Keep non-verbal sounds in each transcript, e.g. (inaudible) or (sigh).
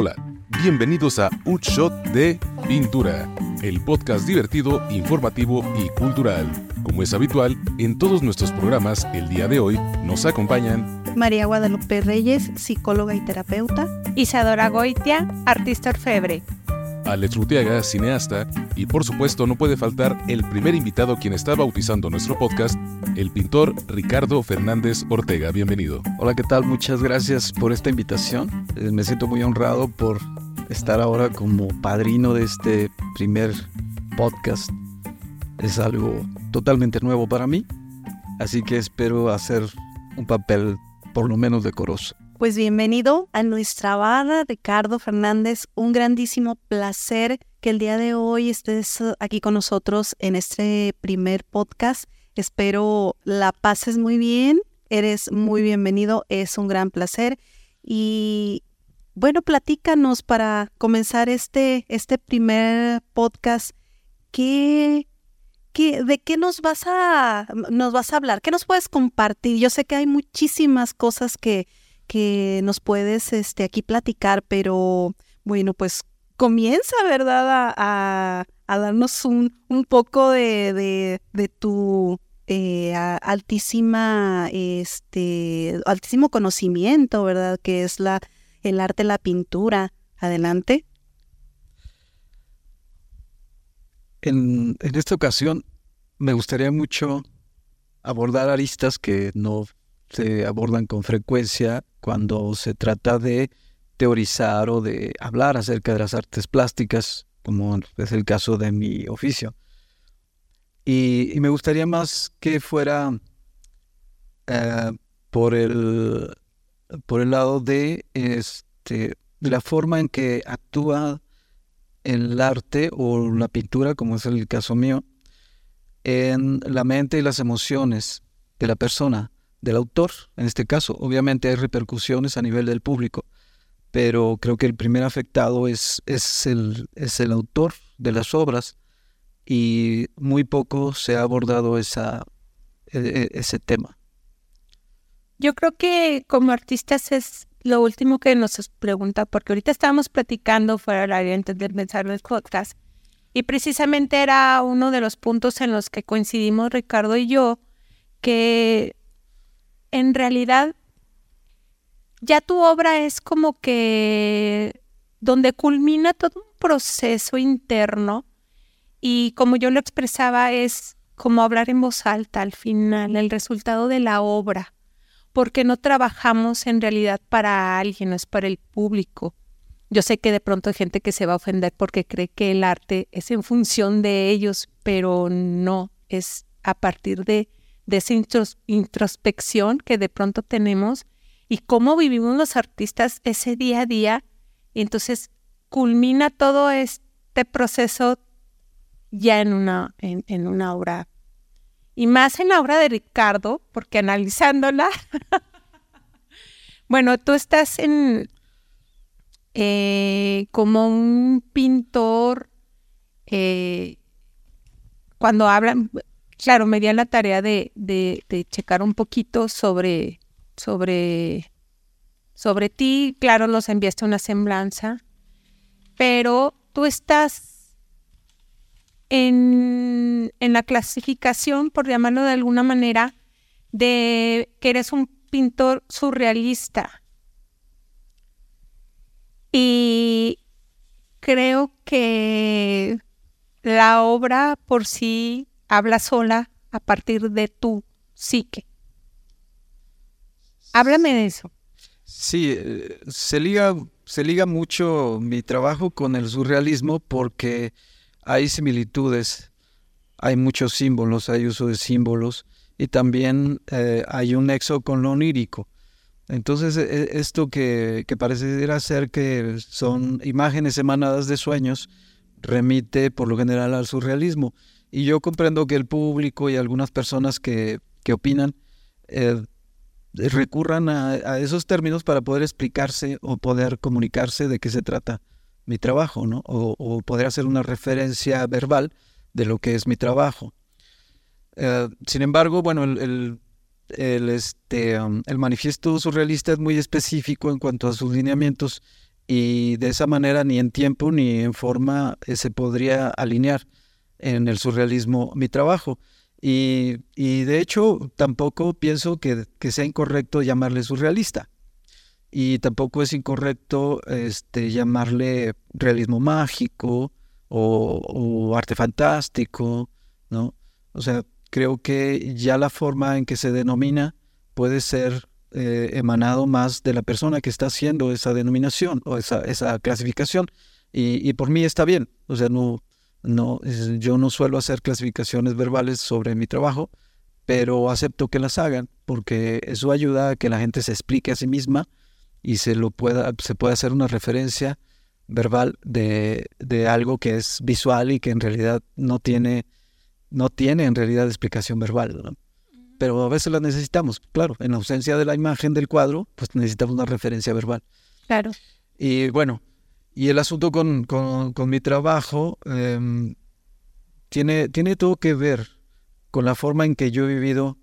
Hola, bienvenidos a Un Shot de Pintura, el podcast divertido, informativo y cultural. Como es habitual, en todos nuestros programas, el día de hoy nos acompañan María Guadalupe Reyes, psicóloga y terapeuta. Isadora Goitia, artista orfebre. Alex Rutiaga, cineasta, y por supuesto no puede faltar el primer invitado quien está bautizando nuestro podcast, el pintor Ricardo Fernández Ortega. Bienvenido. Hola, ¿qué tal? Muchas gracias por esta invitación. Eh, me siento muy honrado por estar ahora como padrino de este primer podcast. Es algo totalmente nuevo para mí, así que espero hacer un papel por lo menos decoroso. Pues bienvenido a nuestra barra, Ricardo Fernández. Un grandísimo placer que el día de hoy estés aquí con nosotros en este primer podcast. Espero la pases muy bien. Eres muy bienvenido. Es un gran placer. Y bueno, platícanos para comenzar este, este primer podcast. ¿Qué, qué, ¿De qué nos vas, a, nos vas a hablar? ¿Qué nos puedes compartir? Yo sé que hay muchísimas cosas que, que nos puedes este, aquí platicar, pero bueno, pues comienza, ¿verdad? A, a, darnos un, un poco de, de, tu eh, altísima, este, altísimo conocimiento, ¿verdad? Que es la, el arte, la pintura. Adelante. En, en esta ocasión me gustaría mucho abordar aristas que no se abordan con frecuencia cuando se trata de teorizar o de hablar acerca de las artes plásticas, como es el caso de mi oficio. Y, me gustaría más que fuera eh, por, el, por el lado de, este, de la forma en que actúa el arte o la pintura, como es el caso mío, en la mente y las emociones de la persona del autor, en este caso. Obviamente hay repercusiones a nivel del público, pero creo que el primer afectado es, es, el, es el autor de las obras y muy poco se ha abordado esa, e, e, ese tema. Yo creo que como artistas es lo último que nos pregunta, porque ahorita estábamos platicando fuera del área antes de empezar el podcast, y precisamente era uno de los puntos en los que coincidimos Ricardo y yo, que en realidad ya tu obra es como que donde culmina todo un proceso interno y como yo lo expresaba es como hablar en voz alta al final, el resultado de la obra, porque no trabajamos en realidad para alguien, no es para el público. Yo sé que de pronto hay gente que se va a ofender porque cree que el arte es en función de ellos, pero no, es a partir de de esa introspección que de pronto tenemos y cómo vivimos los artistas ese día a día. Entonces culmina todo este proceso ya en una, en, una obra. Y más en la obra de Ricardo, porque analizándola, (laughs) bueno, tú estás en eh, como un pintor, eh, cuando hablan, claro, me di la tarea de, de, checar un poquito sobre, sobre, sobre ti. Claro, nos enviaste una semblanza, pero tú estás en, en la clasificación, por llamarlo de alguna manera, de que eres un pintor surrealista. Y creo que la obra por sí habla sola a partir de tu psique. Háblame de eso. Sí, eh, se liga, se liga mucho mi trabajo con el surrealismo porque hay similitudes, hay muchos símbolos, hay uso de símbolos y también eh, hay un nexo con lo onírico. Entonces, e, esto que, que pareciera ser que son imágenes emanadas de sueños, remite por lo general al surrealismo. Y yo comprendo que el público y algunas personas que, que opinan eh, recurran a, esos términos para poder explicarse o poder comunicarse de qué se trata mi trabajo, ¿no? O, poder hacer una referencia verbal de lo que es mi trabajo. Eh, sin embargo, bueno, el, el, este, um, el manifiesto surrealista es muy específico en cuanto a sus lineamientos y de esa manera ni en tiempo ni en forma eh, se podría alinear en el surrealismo mi trabajo. Y, de hecho tampoco pienso que, sea incorrecto llamarle surrealista. Y tampoco es incorrecto este, llamarle realismo mágico o, arte fantástico, ¿no? O sea, creo que ya la forma en que se denomina puede ser eh, emanado más de la persona que está haciendo esa denominación o esa, esa clasificación. Y, por mí está bien. O sea, no, no, yo no suelo hacer clasificaciones verbales sobre mi trabajo, pero acepto que las hagan porque eso ayuda a que la gente se explique a sí misma y se, lo pueda, se pueda hacer una referencia verbal de, de algo que es visual y que en realidad no tiene, no tiene en realidad explicación verbal. ¿no? pero a veces la necesitamos, claro, en ausencia de la imagen del cuadro, pues necesitamos una referencia verbal. Claro. Y bueno, y el asunto con, con, mi trabajo em, tiene, tiene todo que ver con la forma en que yo he vivido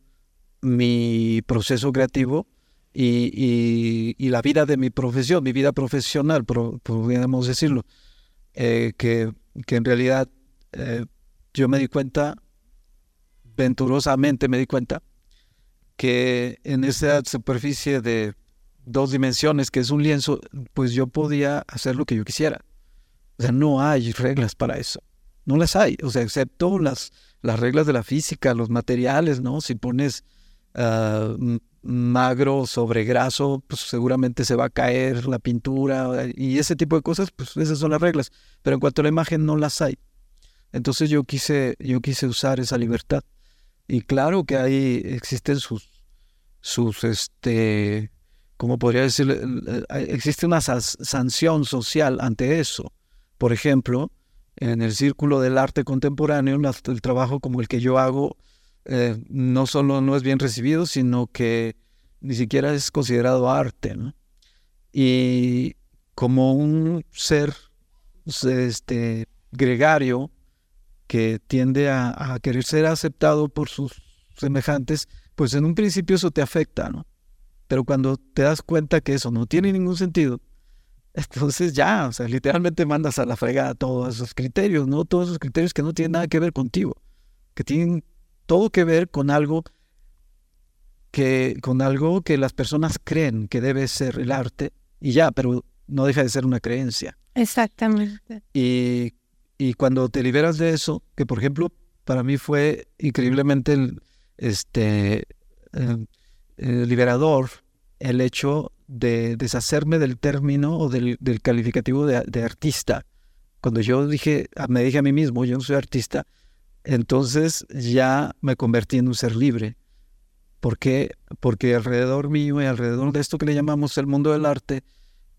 mi proceso creativo y, y, la vida de mi profesión, mi vida profesional, podríamos decirlo, eh, que, que, en realidad eh, yo me di cuenta venturosamente me di cuenta que en esa superficie de dos dimensiones, que es un lienzo, pues yo podía hacer lo que yo quisiera. O sea, no hay reglas para eso. No las hay. O sea, excepto las, las reglas de la física, los materiales, ¿no? Si pones ah, magro sobre graso, pues seguramente se va a caer la pintura y ese tipo de cosas, pues esas son las reglas. Pero en cuanto a la imagen, no las hay. Entonces yo quise, yo quise usar esa libertad. Y claro que ahí existen sus, sus, este, ¿cómo podría decir? Existe una sanción social ante eso. Por ejemplo, en el círculo del arte contemporáneo, el trabajo como el que yo hago eh, no solo no es bien recibido, sino que ni siquiera es considerado arte. Y como un ser este, gregario, que tiende a, querer ser aceptado por sus semejantes, pues en un principio eso te afecta, ¿no? Pero cuando te das cuenta que eso no tiene ningún sentido, (laughs) entonces ya, o sea, literalmente mandas a la fregada todos esos criterios, ¿no? Todos esos criterios que no tienen nada que ver contigo, que tienen todo que ver con algo que, con algo que las personas creen que debe ser el arte y ya, pero no deja de ser una creencia. Exactamente. Y y cuando te liberas de eso, que por ejemplo para mí fue increíblemente este, em, liberador el hecho de deshacerme del término o del, calificativo de, artista. Cuando yo dije, me dije a mí mismo, yo no soy artista, entonces ya me convertí en un ser libre. ¿Por qué? Porque alrededor mío y alrededor de esto que le llamamos el mundo del arte,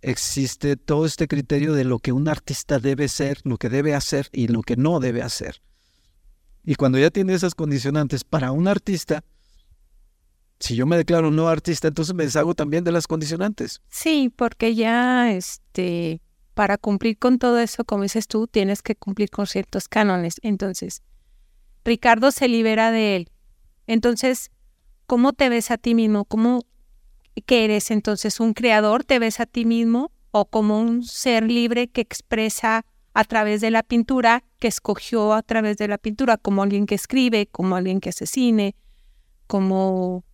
existe todo este criterio de lo que un artista debe ser, lo que debe hacer y lo que no debe hacer. Y cuando ya tiene esas condicionantes para un artista, si yo me declaro no artista, entonces me deshago también de las condicionantes. Sí, porque ya este para cumplir con todo eso, como dices tú, tienes que cumplir con ciertos cánones. Entonces, Ricardo se libera de él. Entonces, ¿cómo te ves a ti mismo? ¿Cómo que eres entonces un creador, te ves a ti mismo o como un ser libre que expresa a través de la pintura, que escogió a través de la pintura, como alguien que escribe, como alguien que asesine, como,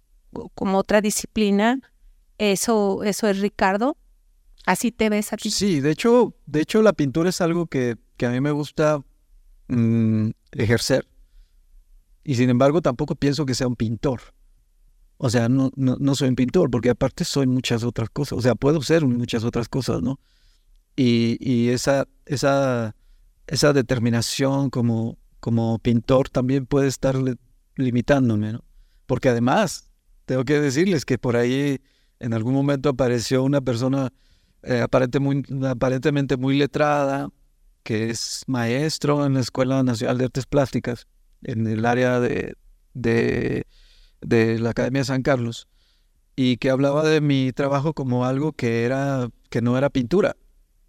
como otra disciplina. Eso, eso es Ricardo. Así te ves a ti. Sí, de hecho, de hecho la pintura es algo que, que a mí me gusta mm, ejercer. Y sin embargo tampoco pienso que sea un pintor. O sea, no, no, soy un pintor, porque aparte soy muchas otras cosas. O sea, puedo ser muchas otras cosas, ¿no? Y, y esa, esa, esa determinación como, como pintor también puede estar limitándome, ¿no? Porque además, tengo que decirles que por ahí en algún momento apareció una persona eh, aparente muy, aparentemente muy letrada, que es maestro en la Escuela Nacional de Artes Plásticas, en el área de, de de la Academia de San Carlos y que hablaba de mi trabajo como algo que era que no era pintura.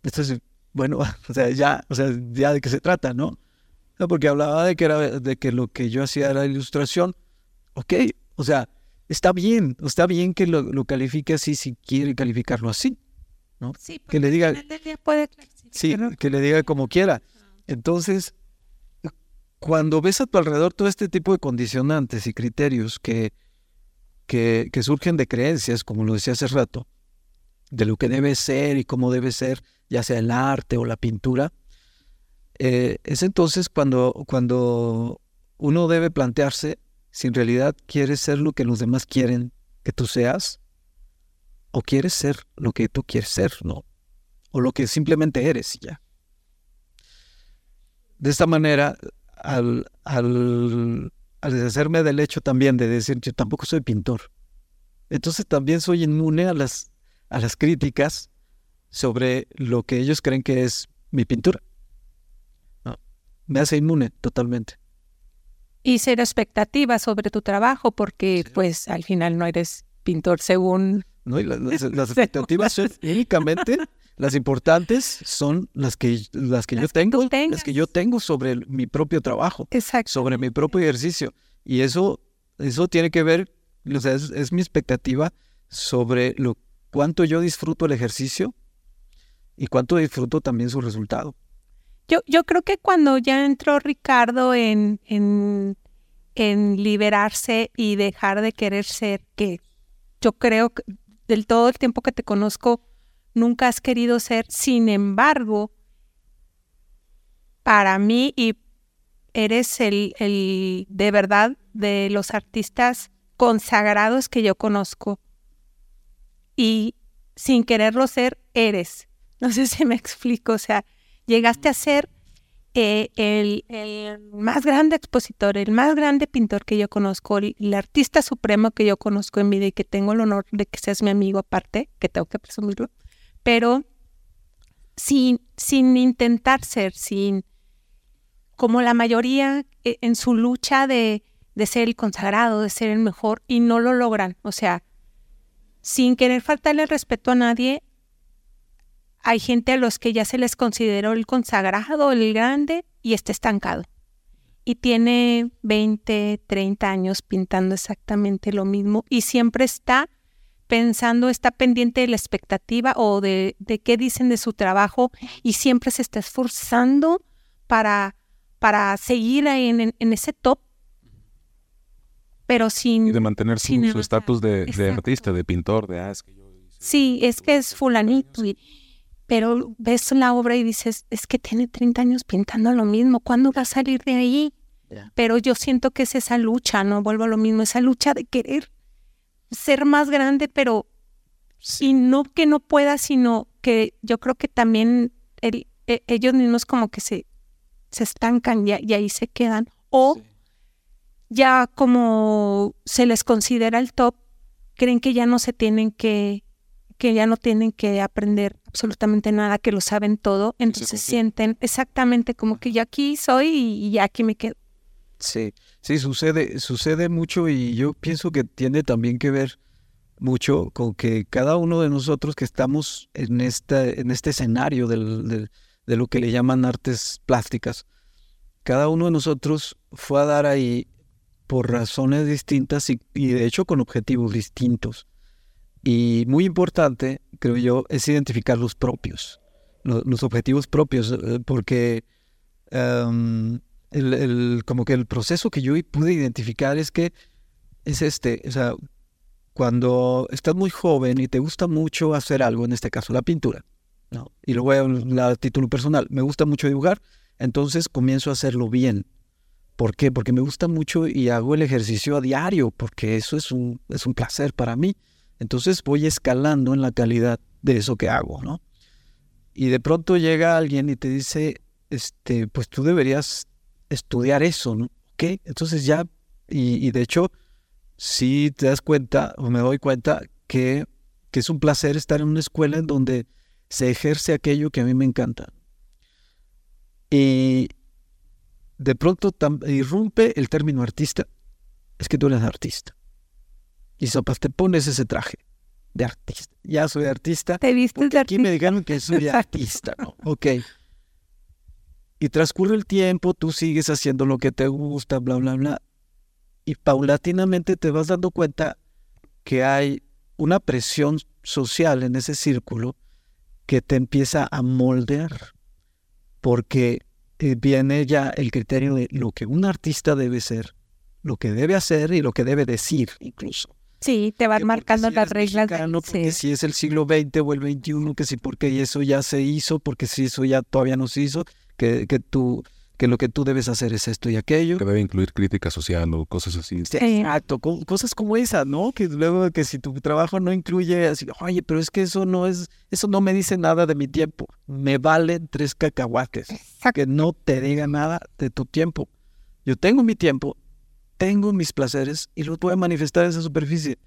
Entonces, bueno, (laughs) o sea, ya, o sea, ya de qué se trata, ¿no? porque hablaba de que era de que lo que yo hacía era ilustración. Ok, o sea, está bien, está bien que lo, lo califique así si quiere calificarlo así. ¿no? Sí, que le porque diga, puede sí, que le diga como quiera. Entonces, cuando ves a tu alrededor todo este tipo de condicionantes y criterios que, que, que surgen de creencias, como lo decía hace rato, de lo que debe ser y cómo debe ser, ya sea el arte o la pintura, eh, es entonces cuando, cuando uno debe plantearse si en realidad quieres ser lo que los demás quieren que tú seas o quieres ser lo que tú quieres ser, ¿no? O lo que simplemente eres ya. De esta manera, al, al, al deshacerme del hecho también de decir yo tampoco soy pintor, entonces también soy inmune a las, a las críticas sobre lo que ellos creen que es mi pintura. Me hace inmune totalmente. Y ser expectativa sobre tu trabajo, porque pues al final no eres pintor según... ¿no? Y (laughs) las, expectativas son únicamente las importantes son las que, las que yo que tengo, las que yo tengo sobre el- mi propio trabajo, Exacto. sobre mi propio ejercicio. Y eso, eso tiene que ver, o sea, es, es mi expectativa sobre lo cuánto yo disfruto el ejercicio y cuánto disfruto también su resultado. Yo, creo que cuando ya entró Ricardo en, en, en liberarse y dejar de querer ser, que yo creo que del todo el tiempo que te conozco, nunca has querido ser, sin embargo, para mí y eres el, el de verdad de los artistas consagrados que yo conozco y sin quererlo ser, eres. No sé si me (laughs) explico, o sea, llegaste a ser eh, el, el más grande expositor, el más grande pintor que yo conozco, el, el artista supremo que yo conozco en vida y que tengo el honor de que seas mi amigo aparte, que tengo que presumirlo, pero sin, sin intentar ser, sin, como la mayoría eh, en su lucha de, de ser el consagrado, de ser el mejor, y no lo logran, o sea, sin querer faltarle respeto a nadie, hay gente a los que ya se les consideró el consagrado, el grande, y está estancado. Y tiene 20, 30 años pintando exactamente lo mismo y siempre está pensando, está pendiente de la expectativa o de, de qué dicen de su trabajo y siempre se está esforzando para, para seguir ahí en, en- en ese top, pero sin... Y de mantener su sin su avanzar. estatus de, artista, de pintor, de ah, es que yo hice Sí, es que es fulanito, años". y- pero ves la obra y dices, es que tiene 30 años pintando lo mismo, ¿cuándo va a salir de ahí? Pero yo siento que es esa lucha, no vuelvo a lo mismo, esa lucha de querer ser más grande, pero y no que no pueda, sino que yo creo que también el- e- ellos mismos como que se, se estancan y, y ahí se quedan. O ya como se les considera el top, creen que ya no se tienen que, que ya no tienen que aprender absolutamente nada, que lo saben todo, entonces sienten exactamente como que yo aquí soy y, aquí me quedo. Sí, sí, sucede, sucede mucho y yo pienso que tiene también que ver mucho con que cada uno de nosotros que estamos en, esta, en este escenario del- del- de lo que le llaman artes plásticas, cada uno de nosotros fue a dar ahí por razones distintas y, y de hecho con objetivos distintos. Y muy importante, creo yo, es identificar los propios, lo- los, objetivos propios, eh, porque em, el, el- como que el proceso que yo pude identificar es que es este, o sea, cuando estás muy joven y te gusta mucho hacer algo, en este caso la pintura, ¿no? y lo hablar a título personal, me gusta mucho dibujar, entonces comienzo a hacerlo bien. ¿Por qué? Porque me gusta mucho y hago el ejercicio a diario, porque eso es un, es un placer para mí. Entonces voy escalando en la calidad de eso que hago, ¿no? Y de pronto llega alguien y te dice, este, pues tú deberías estudiar eso, ¿no? ¿Ok? Entonces ya, y, de hecho, sí te das cuenta, o me doy cuenta, que, que es un placer estar en una escuela en donde se ejerce aquello que a mí me encanta. Y de pronto irrumpe el término artista. Es que tú eres artista. Y sopas, te pones ese traje de artista. Ya soy artista. Te Porque de aquí me dijeron que soy (laughs) artista, ¿no? Ok. Y transcurre el tiempo, tú sigues haciendo lo que te gusta, bla, bla, bla. Y paulatinamente te vas dando cuenta que hay una presión social en ese círculo que te empieza a moldear, porque viene ya el criterio de lo que un artista debe ser, lo que debe hacer y lo que debe decir incluso. Sí, te van marcando las reglas. Mexicano, porque si es el siglo XX o el XXI, que si porque eso ya se hizo, porque si eso ya todavía no se hizo, que, que tú que lo que tú debes hacer es esto y aquello. Que debe incluir crítica social o cosas así. exacto, cosas como esa, ¿no? Que luego que si tu trabajo no incluye así, oye, pero es que eso no es, eso no me dice nada de mi tiempo. Me valen tres cacahuates. Que no te diga nada de tu tiempo. Yo tengo mi tiempo, tengo mis placeres y los voy a manifestar en esa superficie.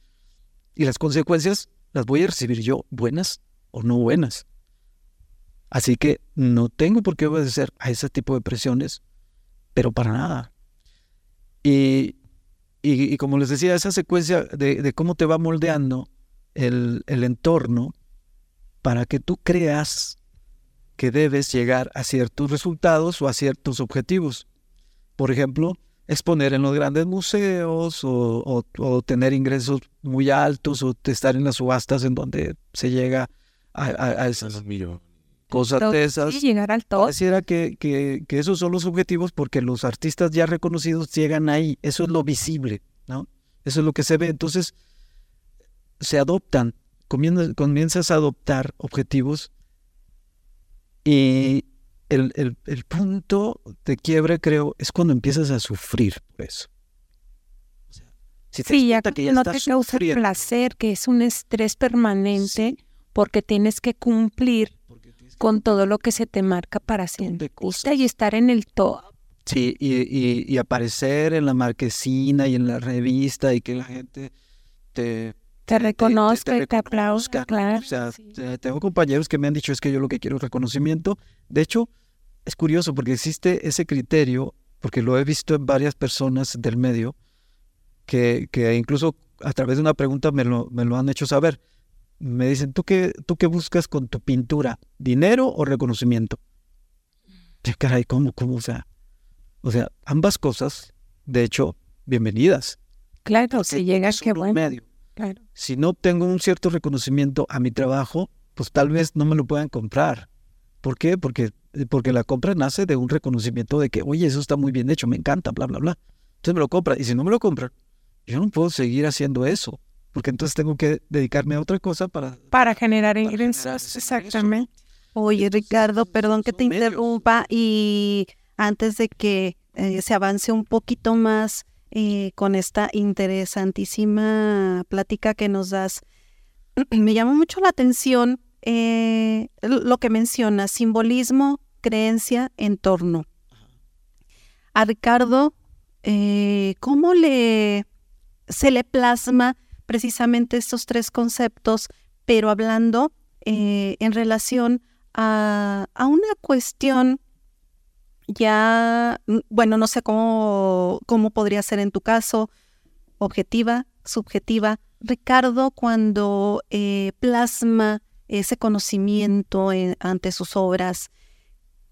Y las consecuencias las voy a recibir yo, buenas o no buenas. Así que no tengo por qué obedecer a ese tipo de presiones, pero para nada. Y, y, como les decía, esa secuencia de, cómo te va moldeando el, el entorno para que tú creas que debes llegar a ciertos resultados o a ciertos objetivos. Por ejemplo, exponer en los grandes museos o, o, tener ingresos muy altos o estar en las subastas en donde se llega a, a, a esos cosas de esas. llegar al top. Pareciera que, que, que, esos son los objetivos porque los artistas ya reconocidos llegan ahí. Eso es lo visible, ¿no? Eso es lo que se ve. Entonces, se adoptan, comienzas, a adoptar objetivos y el, el, el, punto de quiebre, creo, es cuando empiezas a sufrir por eso. si te sí, ya, que ya no te causa placer, que es un estrés permanente porque tienes que cumplir con todo lo que se te marca para ser y estar en el top. Sí, y, y, aparecer en la marquesina y en la revista y que la gente te... Te reconozca y te aplauda, claro. O sea, tengo compañeros que me han dicho es que yo lo que quiero es reconocimiento. De hecho, es curioso porque existe ese criterio, porque lo he visto en varias personas del medio, que, que incluso a través de una pregunta me lo, me lo han hecho saber me dicen, ¿tú qué, ¿tú qué buscas con tu pintura? ¿Dinero o reconocimiento? Ya, caray, ¿cómo, cómo? O sea, o sea, ambas cosas, de hecho, bienvenidas. Claro, si llegas, qué bueno. Medio. Claro. Si no tengo un cierto reconocimiento a mi trabajo, pues tal vez no me lo puedan comprar. ¿Por qué? Porque, porque la compra nace de un reconocimiento de que, oye, eso está muy bien hecho, me encanta, bla, bla, bla. Entonces me lo compran. Y si no me lo compran, yo no puedo seguir haciendo eso porque entonces tengo que dedicarme a otra cosa para... Para generar ingresos, exactamente. Oye, Ricardo, perdón que te interrumpa y antes de que eh, se avance un poquito más eh, con esta interesantísima plática que nos das, (clears throat) me llama mucho la atención eh, lo que menciona, simbolismo, creencia, entorno. A Ricardo, ¿cómo le se le plasma precisamente estos tres conceptos, pero hablando eh, en relación a, una cuestión ya, mm, bueno, no sé cómo, cómo podría ser en tu caso, objetiva, subjetiva. Ricardo, cuando eh, plasma ese conocimiento ante sus obras,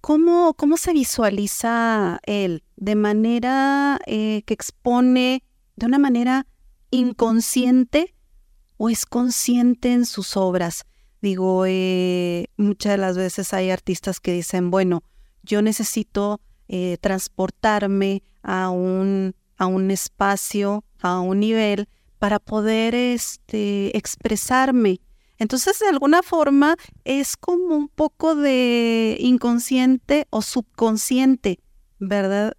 ¿cómo, ¿cómo, se visualiza él? De manera eh, que expone de una manera inconsciente o es consciente en sus obras. Digo, eh, muchas de las veces hay artistas que dicen, bueno, yo necesito eh, transportarme a un, a un espacio, a un nivel, para poder este, expresarme. Entonces, de alguna forma, es como un poco de inconsciente o subconsciente, ¿verdad?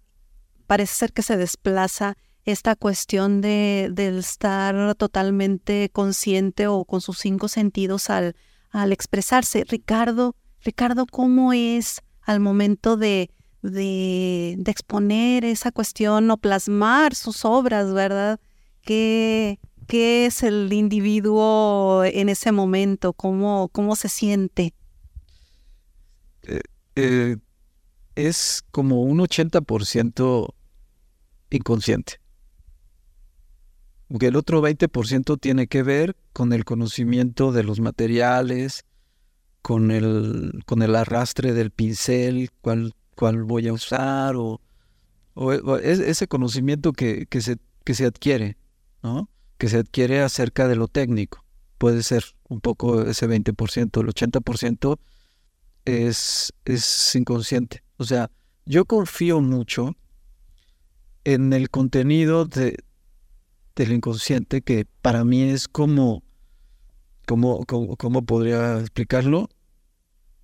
Parece ser que se desplaza esta cuestión de, del estar totalmente consciente o con sus cinco sentidos al, al expresarse. Ricardo, Ricardo, ¿cómo es al momento de, de, de, exponer esa cuestión o plasmar sus obras, verdad? ¿Qué, qué es el individuo en ese momento? ¿Cómo, cómo se siente? Eh, eh, es como un 80% inconsciente. Porque el otro 20% tiene que ver con el conocimiento de los materiales, con el, con el arrastre del pincel, cuál, cuál voy a usar, o, o, ese conocimiento que, que, se, que se adquiere, ¿no? que se adquiere acerca de lo técnico. puede ser un poco ese 20%, el 80% es, es inconsciente. O sea, yo confío mucho en el contenido de, del inconsciente, que para mí es como, como, como, podría explicarlo,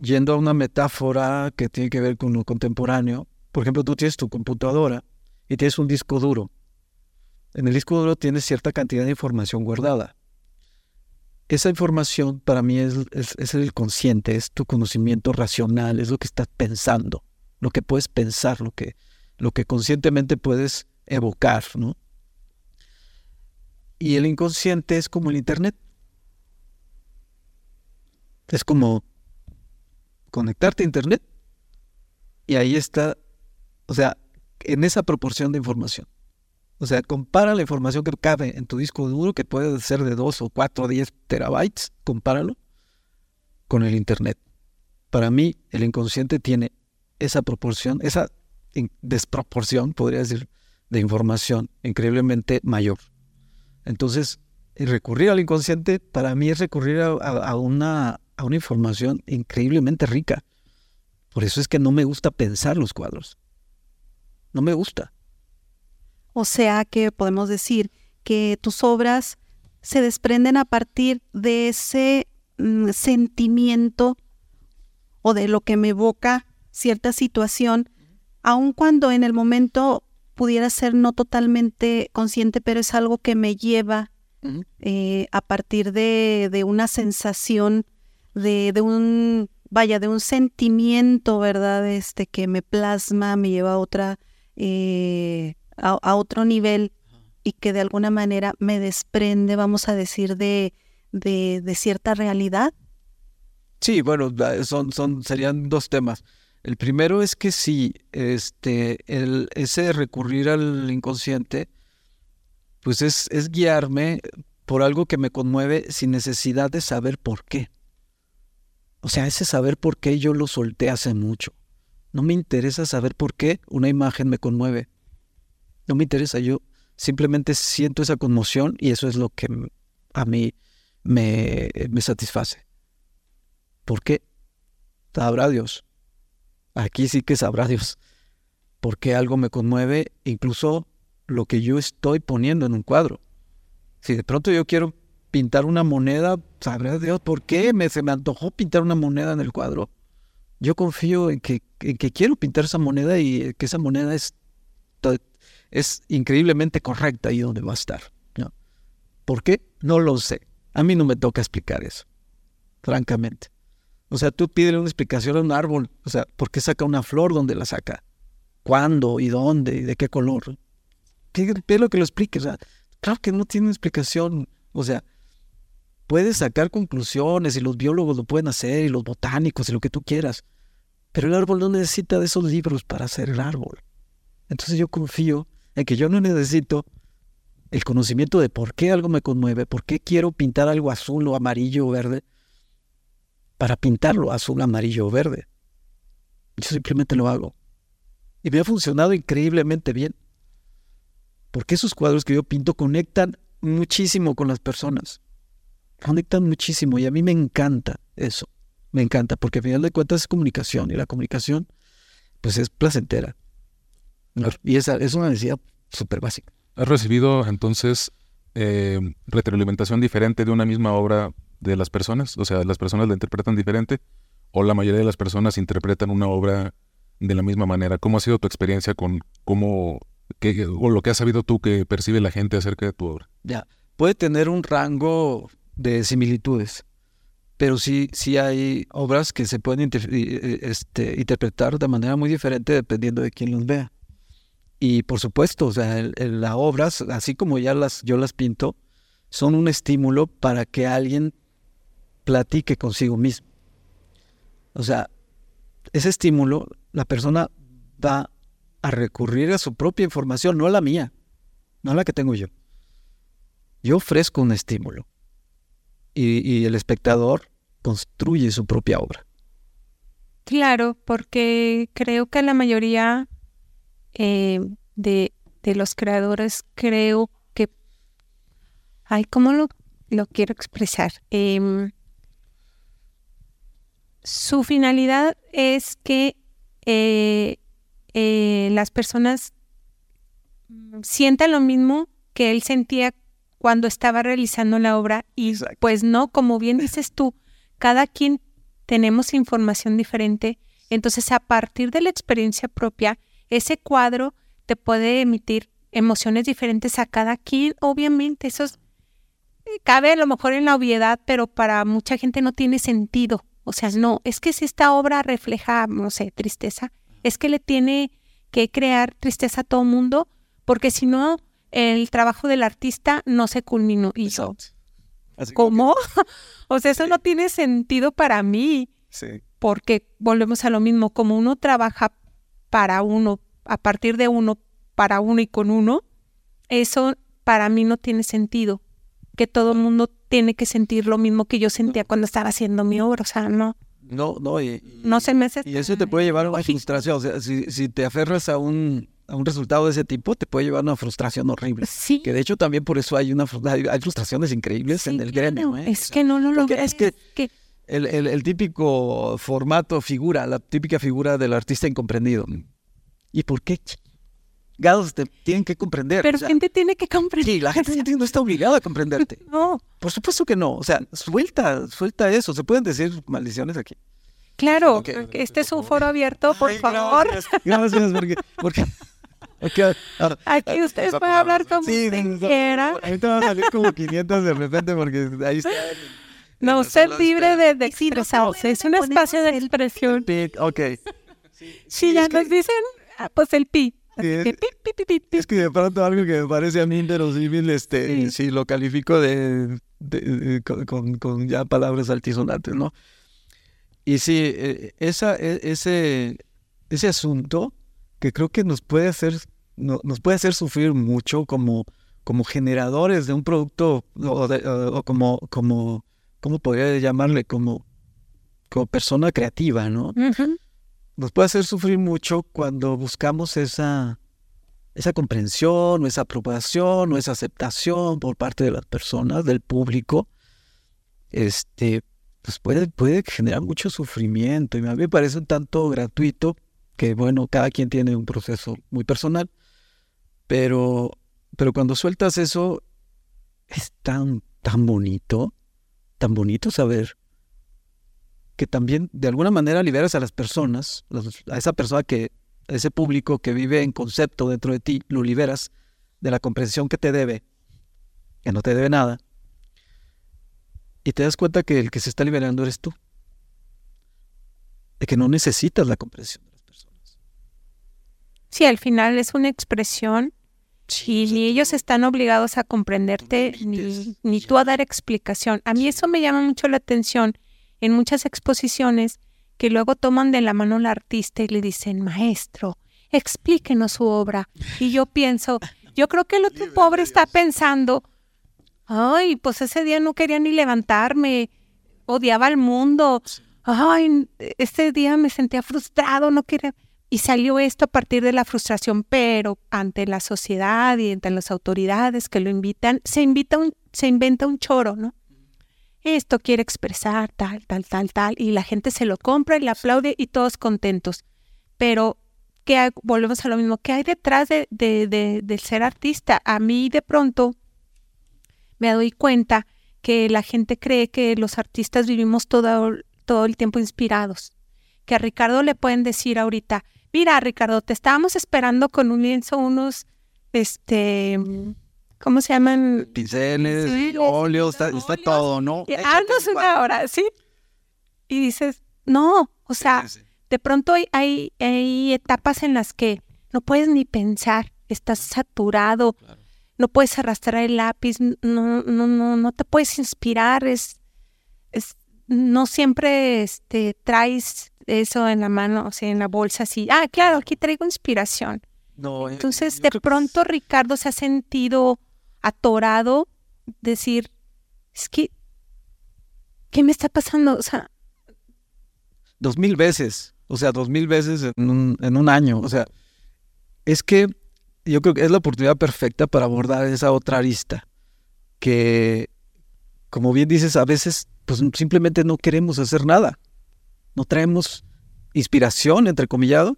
yendo a una metáfora que tiene que ver con lo contemporáneo. Por ejemplo, tú tienes tu computadora y tienes un disco duro. En el disco duro tienes cierta cantidad de información guardada. Esa información para mí es, es, el consciente, es tu conocimiento racional, es lo que estás pensando, lo que puedes pensar, lo que, lo que conscientemente puedes evocar, ¿no? Y el inconsciente es como el Internet. Es como conectarte a Internet y ahí está, o sea, en esa proporción de información. O sea, compara la información que cabe en tu disco duro, que puede ser de 2 o 4 o 10 terabytes, compáralo con el Internet. Para mí, el inconsciente tiene esa proporción, esa desproporción, podría decir, de información increíblemente mayor. Entonces, recurrir al inconsciente para mí es recurrir a, una, a una información increíblemente rica. Por eso es que no me gusta pensar los cuadros. No me gusta. O sea que podemos decir que tus obras se desprenden a partir de ese mm, sentimiento o de lo que me evoca cierta situación, aun cuando en el momento pudiera ser no totalmente consciente, pero es algo que me lleva eh, a partir de, una sensación, de, un, vaya, de un sentimiento, ¿verdad? Este que me plasma, me lleva a otra, eh, a, otro nivel y que de alguna manera me desprende, vamos a decir, de, de, cierta realidad? Sí, bueno, son, son, serían dos temas. El primero es que si este, el, ese recurrir al inconsciente, pues es, es guiarme por algo que me conmueve sin necesidad de saber por qué. O sea, ese saber por qué yo lo solté hace mucho. No me interesa saber por qué una imagen me conmueve. No me interesa, yo simplemente siento esa conmoción y eso es lo que a mí me, me satisface. ¿Por qué? Sabrá Dios. Aquí sí que sabrá Dios. ¿Por qué algo me conmueve? Incluso lo que yo estoy poniendo en un cuadro. Si de pronto yo quiero pintar una moneda, sabrá Dios por qué me, se me antojó pintar una moneda en el cuadro. Yo confío en que, en que quiero pintar esa moneda y que esa moneda es es increíblemente correcta ahí donde va a estar. ¿no? ¿Por qué? No lo sé. A mí no me toca explicar eso, francamente. O sea, tú pídele una explicación a un árbol. O sea, ¿por qué saca una flor? ¿Dónde la saca? ¿Cuándo? ¿Y dónde? ¿Y de qué color? lo que lo explique. O claro que no tiene explicación. O sea, puedes sacar conclusiones y los biólogos lo pueden hacer y los botánicos y lo que tú quieras. Pero el árbol no necesita de esos libros para ser el árbol. Entonces yo confío en que yo no necesito el conocimiento de por qué algo me conmueve, por qué quiero pintar algo azul o amarillo o verde, para pintarlo azul, amarillo o verde. Yo simplemente lo hago. Y me ha funcionado increíblemente bien. Porque esos cuadros que yo pinto conectan muchísimo con las personas. Conectan muchísimo y a mí me encanta eso. Me encanta porque al final de cuentas es comunicación y la comunicación pues es placentera. Y esa es una necesidad súper básica. ¿Has recibido entonces eh, retroalimentación diferente de una misma obra de las personas? O sea, ¿las personas la interpretan diferente? ¿O la mayoría de las personas interpretan una obra de la misma manera? ¿Cómo ha sido tu experiencia con cómo, qué, o lo que has sabido tú que percibe la gente acerca de tu obra? Ya, puede tener un rango de similitudes, pero sí, sí hay obras que se pueden eh, este, interpretar de manera muy diferente dependiendo de quién los vea. Y por supuesto, o sea, las obras, así como ya las, yo las pinto, son un estímulo para que alguien platique consigo mismo. O sea, ese estímulo, la persona va a recurrir a su propia información, no a la mía, no a la que tengo yo. Yo ofrezco un estímulo y, el espectador construye su propia obra. Claro, porque creo que la mayoría eh, de, de, los creadores creo que... Ay, ¿cómo lo lo quiero expresar. Em, su finalidad es que eh, eh, las personas sientan lo mismo que él sentía cuando estaba realizando la obra y pues no, como bien dices tú, cada quien tenemos información diferente, entonces a partir de la experiencia propia, ese cuadro te puede emitir emociones diferentes a cada quien, obviamente, eso eh, cabe a lo mejor en la obviedad, pero para mucha gente no tiene sentido. O sea, no, es que si esta obra refleja, no sé, tristeza, es que le tiene que crear tristeza a todo mundo, porque si no, el trabajo del artista no se culminó. Y ¿cómo? (laughs) o sea, eso no tiene sentido para mí. Sí. Porque volvemos a lo mismo, como uno trabaja para uno, a partir de uno, para uno y con uno, eso para mí no tiene sentido. Que todo el mundo tiene que sentir lo mismo que yo sentía cuando estaba haciendo mi obra, o sea, no. No, no, y, no se me hace Y eso te puede llevar a una frustración, o sea, si, si te aferras a un, a un resultado de ese tipo, te puede llevar a una frustración horrible. Sí. Que de hecho también por eso hay una hay, frustraciones increíbles en el gremio. ¿eh? Es que no, no lo Es que, El, el, el, típico formato, figura, la típica figura del artista incomprendido. ¿Y por qué? Gados te tienen que comprender. Pero gente tiene que comprender. Sí, la gente no está obligada a comprenderte. (laughs) no. Por supuesto que no. O sea, suelta, suelta eso. Se pueden decir maldiciones aquí. Claro, este es un foro abierto, por favor. Gracias, porque, porque Aquí ustedes pueden hablar como sí, quiera. Ahorita van a salir como 500 de repente porque ahí está. No, usted libre de, de expresarse. Es un espacio de expresión. Ok. Sí, ya nos dicen, ah, pues el pi. Es que de pronto algo que me parece a mí inverosímil, este, sí. lo califico de, con, con, ya palabras altisonantes, ¿no? Y sí, e, esa, e, ese, ese asunto que creo que nos puede hacer, nos puede hacer sufrir mucho como, como generadores de un producto o, como, como, ¿cómo podría llamarle? Como, como persona creativa, ¿no? Nos puede hacer sufrir mucho cuando buscamos esa, esa comprensión o esa aprobación o esa aceptación por parte de las personas, del público, este, pues puede, puede generar mucho sufrimiento. Y a mí me parece un tanto gratuito que bueno, cada quien tiene un proceso muy personal, pero, pero cuando sueltas eso, es tan, tan bonito, tan bonito saber que también de alguna manera liberas a las personas, a esa persona que, a ese público que vive en concepto dentro de ti, lo liberas de la comprensión que te debe, que no te debe nada, y te das cuenta que el que se está liberando eres tú, de que no necesitas la comprensión. Sí, al final es una expresión y ni ellos están obligados a comprenderte ni, ni tú a dar explicación. A mí eso me llama mucho la atención en muchas exposiciones que luego toman de la mano al artista y le dicen, maestro, explíquenos su obra. Y yo pienso, (laughs) yo creo que el otro pobre está pensando, ay, pues ese día no quería ni levantarme, odiaba al mundo, ay, este día me sentía frustrado, no quería... Y salió esto a partir de la frustración, pero ante la sociedad y ante las autoridades que lo invitan, se, invita un, se inventa un choro, ¿no? Esto quiere expresar tal, tal, tal, tal, y la gente se lo compra y le aplaude y todos contentos. Pero, ¿qué volvemos a lo mismo, ¿qué hay detrás de, de, ser artista? A mí de pronto me doy cuenta que la gente cree que los artistas vivimos todo, todo el tiempo inspirados. Que a Ricardo le pueden decir ahorita, mira, Ricardo, te estábamos esperando con un lienzo, unos, este, ¿cómo se llaman? Pinceles, óleos, está, todo, ¿no? Haznos una hora, ¿sí? Y dices, no, o sea, de pronto hay, hay, etapas en las que no puedes ni pensar, estás saturado, no puedes arrastrar el lápiz, no, no, no, no te puedes inspirar, es no siempre este, traes eso en la mano, o sea, en la bolsa, así, ah, claro, aquí traigo inspiración. No, eh, Entonces, de pronto Ricardo se ha sentido atorado, decir, es que, ¿qué me está pasando? O sea... Dos mil veces, o sea, dos mil veces en un, en un año, o sea, es que yo creo que es la oportunidad perfecta para abordar esa otra arista, que, como bien dices, a veces pues simplemente no queremos hacer nada. No traemos inspiración, entrecomillado.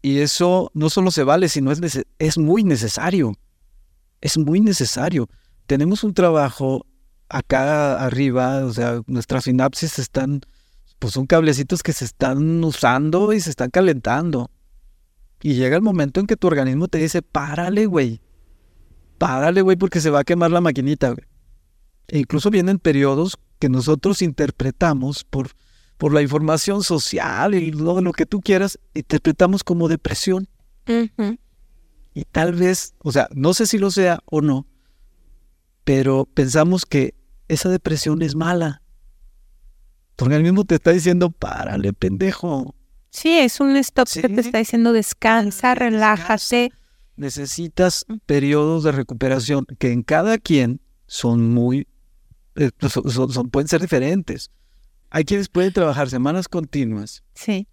Y eso no solo se vale, sino es, es muy necesario. Es muy necesario. Tenemos un trabajo acá arriba, o sea, nuestras sinapsis están, pues son cablecitos que se están usando y se están calentando. Y llega el momento en que tu organismo te dice, párale, güey. Párale, güey, porque se va a quemar la maquinita, güey. E incluso vienen periodos que nosotros interpretamos por, por la información social y lo, lo que tú quieras, interpretamos como depresión. Y tal vez, o sea, no sé si lo sea o no, pero pensamos que esa depresión es mala. Tu organismo te está diciendo, párale, pendejo. Sí, es un stop que te está diciendo descansa, relájate. Necesitas periodos de recuperación que en cada quien son muy, eh, pues, son, pueden ser diferentes. Hay quienes pueden trabajar semanas continuas. Sí.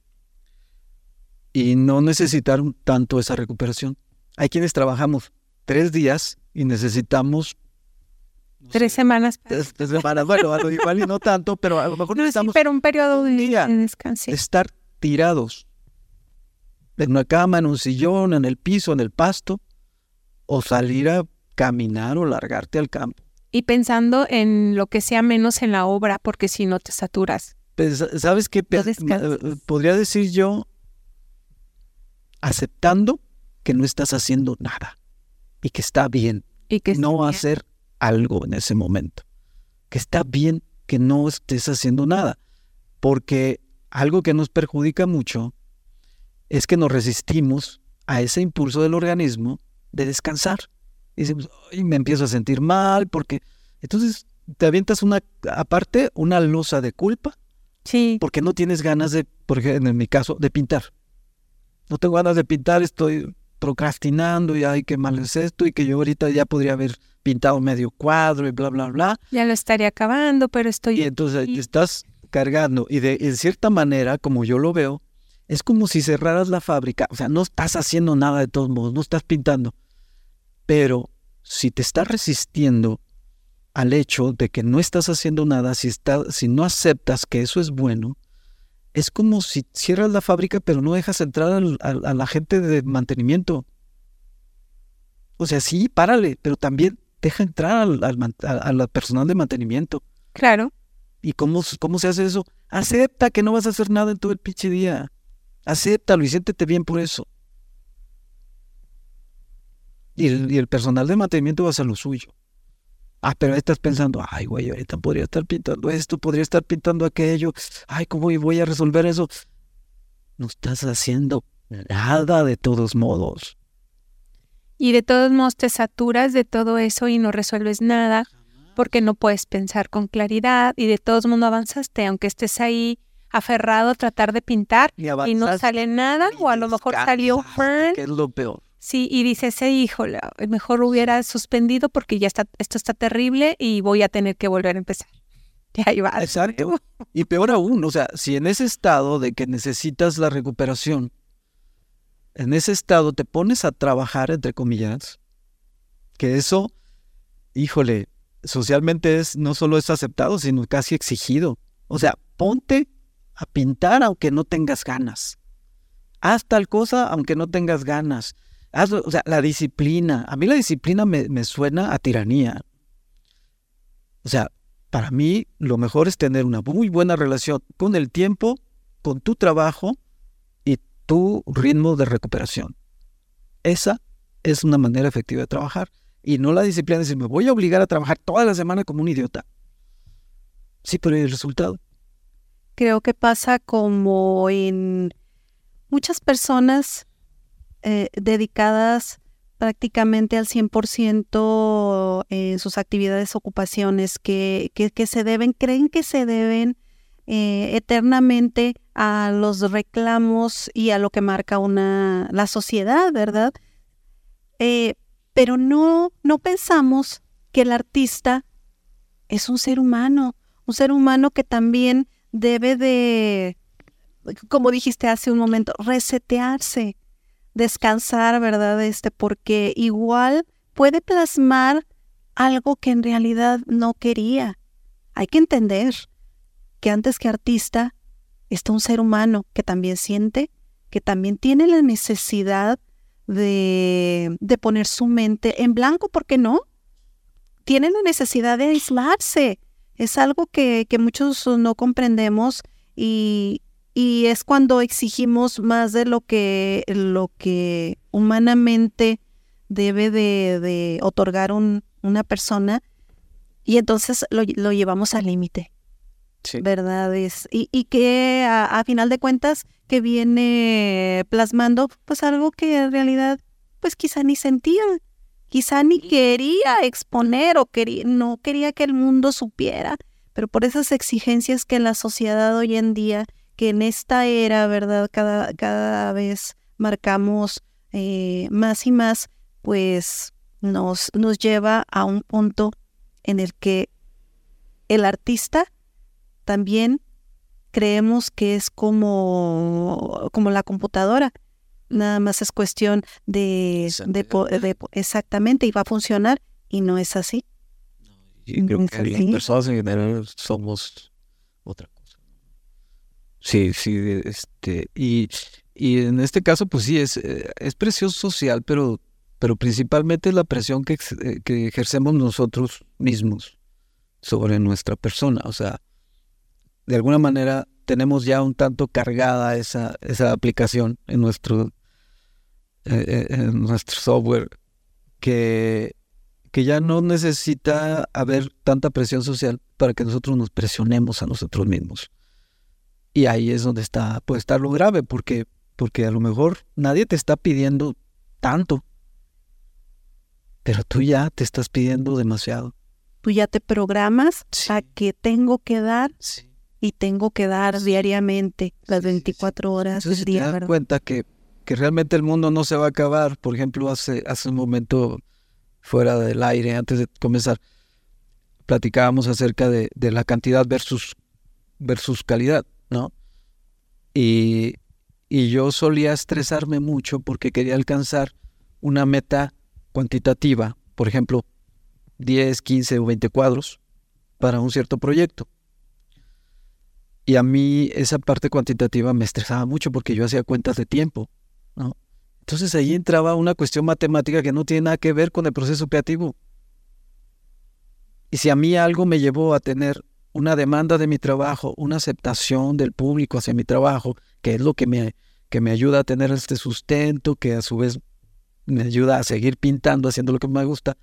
Y no necesitar tanto esa recuperación. Hay quienes trabajamos tres días y necesitamos Tres semanas. Tres, semanas, bueno, igual y no tanto, pero a lo mejor (laughs) necesitamos. pero un periodo de, de descanso. Estar tirados en una cama, en un sillón, en el piso, en el pasto, o salir a caminar o largarte al campo. Y pensando en lo que sea menos en la obra, porque si no te saturas. Pues, ¿Sabes qué? Eh, podría decir yo, aceptando que no estás haciendo nada y que está bien. Y que no hacer algo en ese momento. Que está bien que no estés haciendo nada. Porque algo que nos perjudica mucho es que nos resistimos a ese impulso del organismo de descansar. Y decimos, me empiezo a sentir mal porque... Entonces te avientas una, aparte, una losa de culpa. Sí. Porque no tienes ganas de, por ejemplo, en mi caso, de pintar. No tengo ganas de pintar, estoy procrastinando y ay, qué mal es esto y que yo ahorita ya podría haber pintado medio cuadro y bla, bla, bla. Ya lo estaría acabando, pero estoy... Y entonces estás cargando y de en cierta manera, como yo lo veo, es como si cerraras la fábrica, o sea, no estás haciendo nada de todos modos, no estás pintando, pero si te estás resistiendo al hecho de que no estás haciendo nada, si, está, si no aceptas que eso es bueno, es como si cierras la fábrica pero no dejas entrar a la gente de mantenimiento. O sea, sí, párale, pero también deja entrar al, al, personal de mantenimiento. Claro. ¿Y cómo, cómo se hace eso? Acepta que no vas a hacer nada en todo el pinche día. Acéptalo y siéntete bien por eso. Y el, y el personal de mantenimiento va a hacer lo suyo. Ah, pero estás pensando, ay, güey, ahorita podría estar pintando esto, podría estar pintando aquello. Ay, ¿cómo voy a resolver eso? No estás haciendo nada de todos modos. Y de todos modos te saturas de todo eso y no resuelves nada porque no puedes pensar con claridad y de todos modos avanzaste, aunque estés ahí aferrado a tratar de pintar y, no sale nada o a lo mejor salió Que es lo peor. Sí, y dice ese hijo, mejor hubiera suspendido porque ya está, esto está terrible y voy a tener que volver a empezar. (laughs) Y ahí va. Exacto. (laughs) Y peor aún, o sea, si en ese estado de que necesitas la recuperación, en ese estado te pones a trabajar, entre comillas, que eso, híjole, socialmente es no solo es aceptado, sino casi exigido. O sea, ponte a pintar aunque no tengas ganas. Haz tal cosa aunque no tengas ganas. O sea, la disciplina. A mí la disciplina me, me suena a tiranía. O sea, para mí lo mejor es tener una muy buena relación con el tiempo, con tu trabajo tu ritmo de recuperación. Esa es una manera efectiva de trabajar. Y no la disciplina de decir, me voy a obligar a trabajar toda la semana como un idiota. Sí, pero ¿y el resultado? Creo que pasa como en muchas personas eh, dedicadas prácticamente al 100% en sus actividades, ocupaciones, que, que, se deben, creen que se deben eh, eternamente a los reclamos y a lo que marca una la sociedad, ¿verdad? Eh, pero no, no pensamos que el artista es un ser humano, un ser humano que también debe de, como dijiste hace un momento, resetearse, descansar, ¿verdad? Este, porque igual puede plasmar algo que en realidad no quería. Hay que entender que antes que artista está un ser humano que también siente, que también tiene la necesidad de, de poner su mente en blanco, ¿por qué no? Tiene la necesidad de aislarse. Es algo que, que muchos no comprendemos y, y es cuando exigimos más de lo que, lo que humanamente debe de, de otorgar un, una persona y entonces lo, lo llevamos al límite. Sí. ¿Verdad? Es, y, y que a, a, final de cuentas que viene plasmando pues algo que en realidad pues quizá ni sentía, quizá ni quería exponer o quería, no quería que el mundo supiera, pero por esas exigencias que la sociedad hoy en día que en esta era, ¿verdad? Cada, cada vez marcamos eh, más y más, pues nos, nos lleva a un punto en el que el artista también creemos que es como, como la computadora. Nada más es cuestión de, de, de, exactamente y va a funcionar y no es así. Yo creo que las personas en general somos otra Sí, sí, este, y, y en este caso, pues sí, es, eh, es presión social, pero, pero principalmente la presión que, eh, que ejercemos nosotros mismos sobre nuestra persona. O sea, de alguna manera tenemos ya un tanto cargada esa, esa aplicación en nuestro, eh, en nuestro software que, que ya no necesita haber tanta presión social para que nosotros nos presionemos a nosotros mismos. Y ahí es donde está, puede estar lo grave, porque, porque a lo mejor nadie te está pidiendo tanto, pero tú ya te estás pidiendo demasiado. Tú ya te programas sí. a que tengo que dar sí. y tengo que dar diariamente las 24 horas Entonces, del día. Te das ¿verdad? cuenta que, que realmente el mundo no se va a acabar. Por ejemplo, hace, hace un momento fuera del aire, antes de comenzar, platicábamos acerca de, de la cantidad versus, versus calidad. ¿No? Y, y, yo solía estresarme mucho porque quería alcanzar una meta cuantitativa, por ejemplo, 10, 15 o 20 cuadros para un cierto proyecto. Y a mí esa parte cuantitativa me estresaba mucho porque yo hacía cuentas de tiempo, ¿no? Entonces ahí entraba una cuestión matemática que no tiene nada que ver con el proceso creativo. Y si a mí algo me llevó a tener una demanda de mi trabajo, una aceptación del público hacia mi trabajo, que es lo que me, que me ayuda a tener este sustento, que a su vez me ayuda a seguir pintando, haciendo lo que me gusta.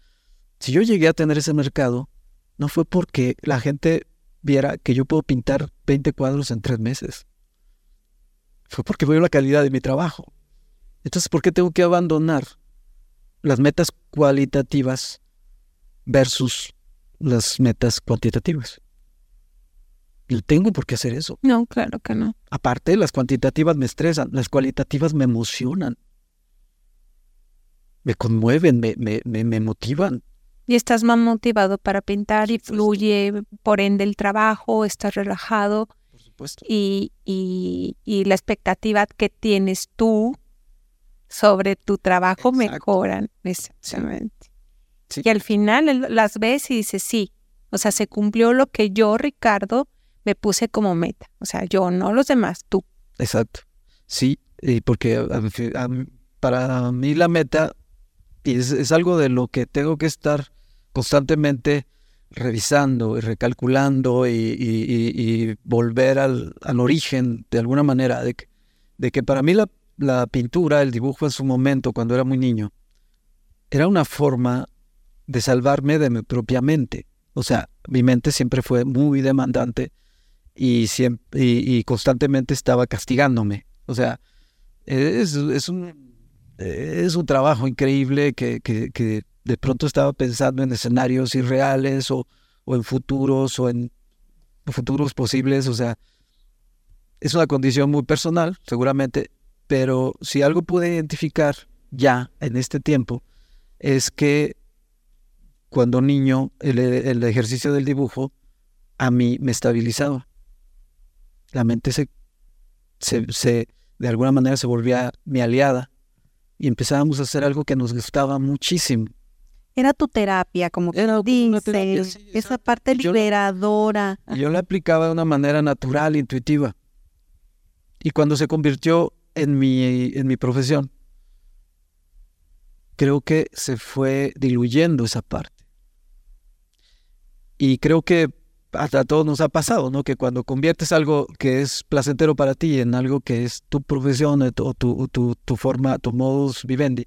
Si yo llegué a tener ese mercado, no fue porque la gente viera que yo puedo pintar 20 cuadros en tres meses. Fue porque veo la calidad de mi trabajo. Entonces, ¿por qué tengo que abandonar las metas cualitativas versus las metas cuantitativas? No tengo por qué hacer eso. No, claro que no. Aparte, las cuantitativas me estresan, las cualitativas me emocionan. Me conmueven, me, me, me, me motivan. Y estás más motivado para pintar y fluye, por ende, el trabajo, estás relajado. Por supuesto. Y, y, y la expectativa que tienes tú sobre tu trabajo Exacto. mejoran. Exactamente. Sí. Y al final las ves y dices, sí, o sea, se cumplió lo que yo, Ricardo, me puse como meta. O sea, yo, no los demás, tú. Exacto. Sí, y porque para mí la meta es, algo de lo que tengo que estar constantemente revisando y recalculando y, volver al, origen de alguna manera, de que, de que para mí la, la, pintura, el dibujo en su momento, cuando era muy niño, era una forma de salvarme de mi propia mente. O sea, mi mente siempre fue muy demandante y, siempre, y, constantemente estaba castigándome. O sea, es, es un es un trabajo increíble que, que, que, de pronto estaba pensando en escenarios irreales o, o, en futuros o en futuros posibles. O sea, es una condición muy personal, seguramente, pero si algo pude identificar ya en este tiempo es que cuando niño el, el ejercicio del dibujo a mí me estabilizaba. La mente se, se, se de alguna manera se volvía mi aliada y empezábamos a hacer algo que nos gustaba muchísimo. Era tu terapia, como Era como una terapia, dices, sí, esa parte Yo- liberadora. Y yo la aplicaba de una manera natural, intuitiva. Y cuando se convirtió en mi, en mi profesión, creo que se fue diluyendo esa parte. Y creo que hasta a todos nos ha pasado, ¿no? Que cuando conviertes algo que es placentero para ti en algo que es tu profesión o tu, o tu, tu, tu forma, tu modus vivendi,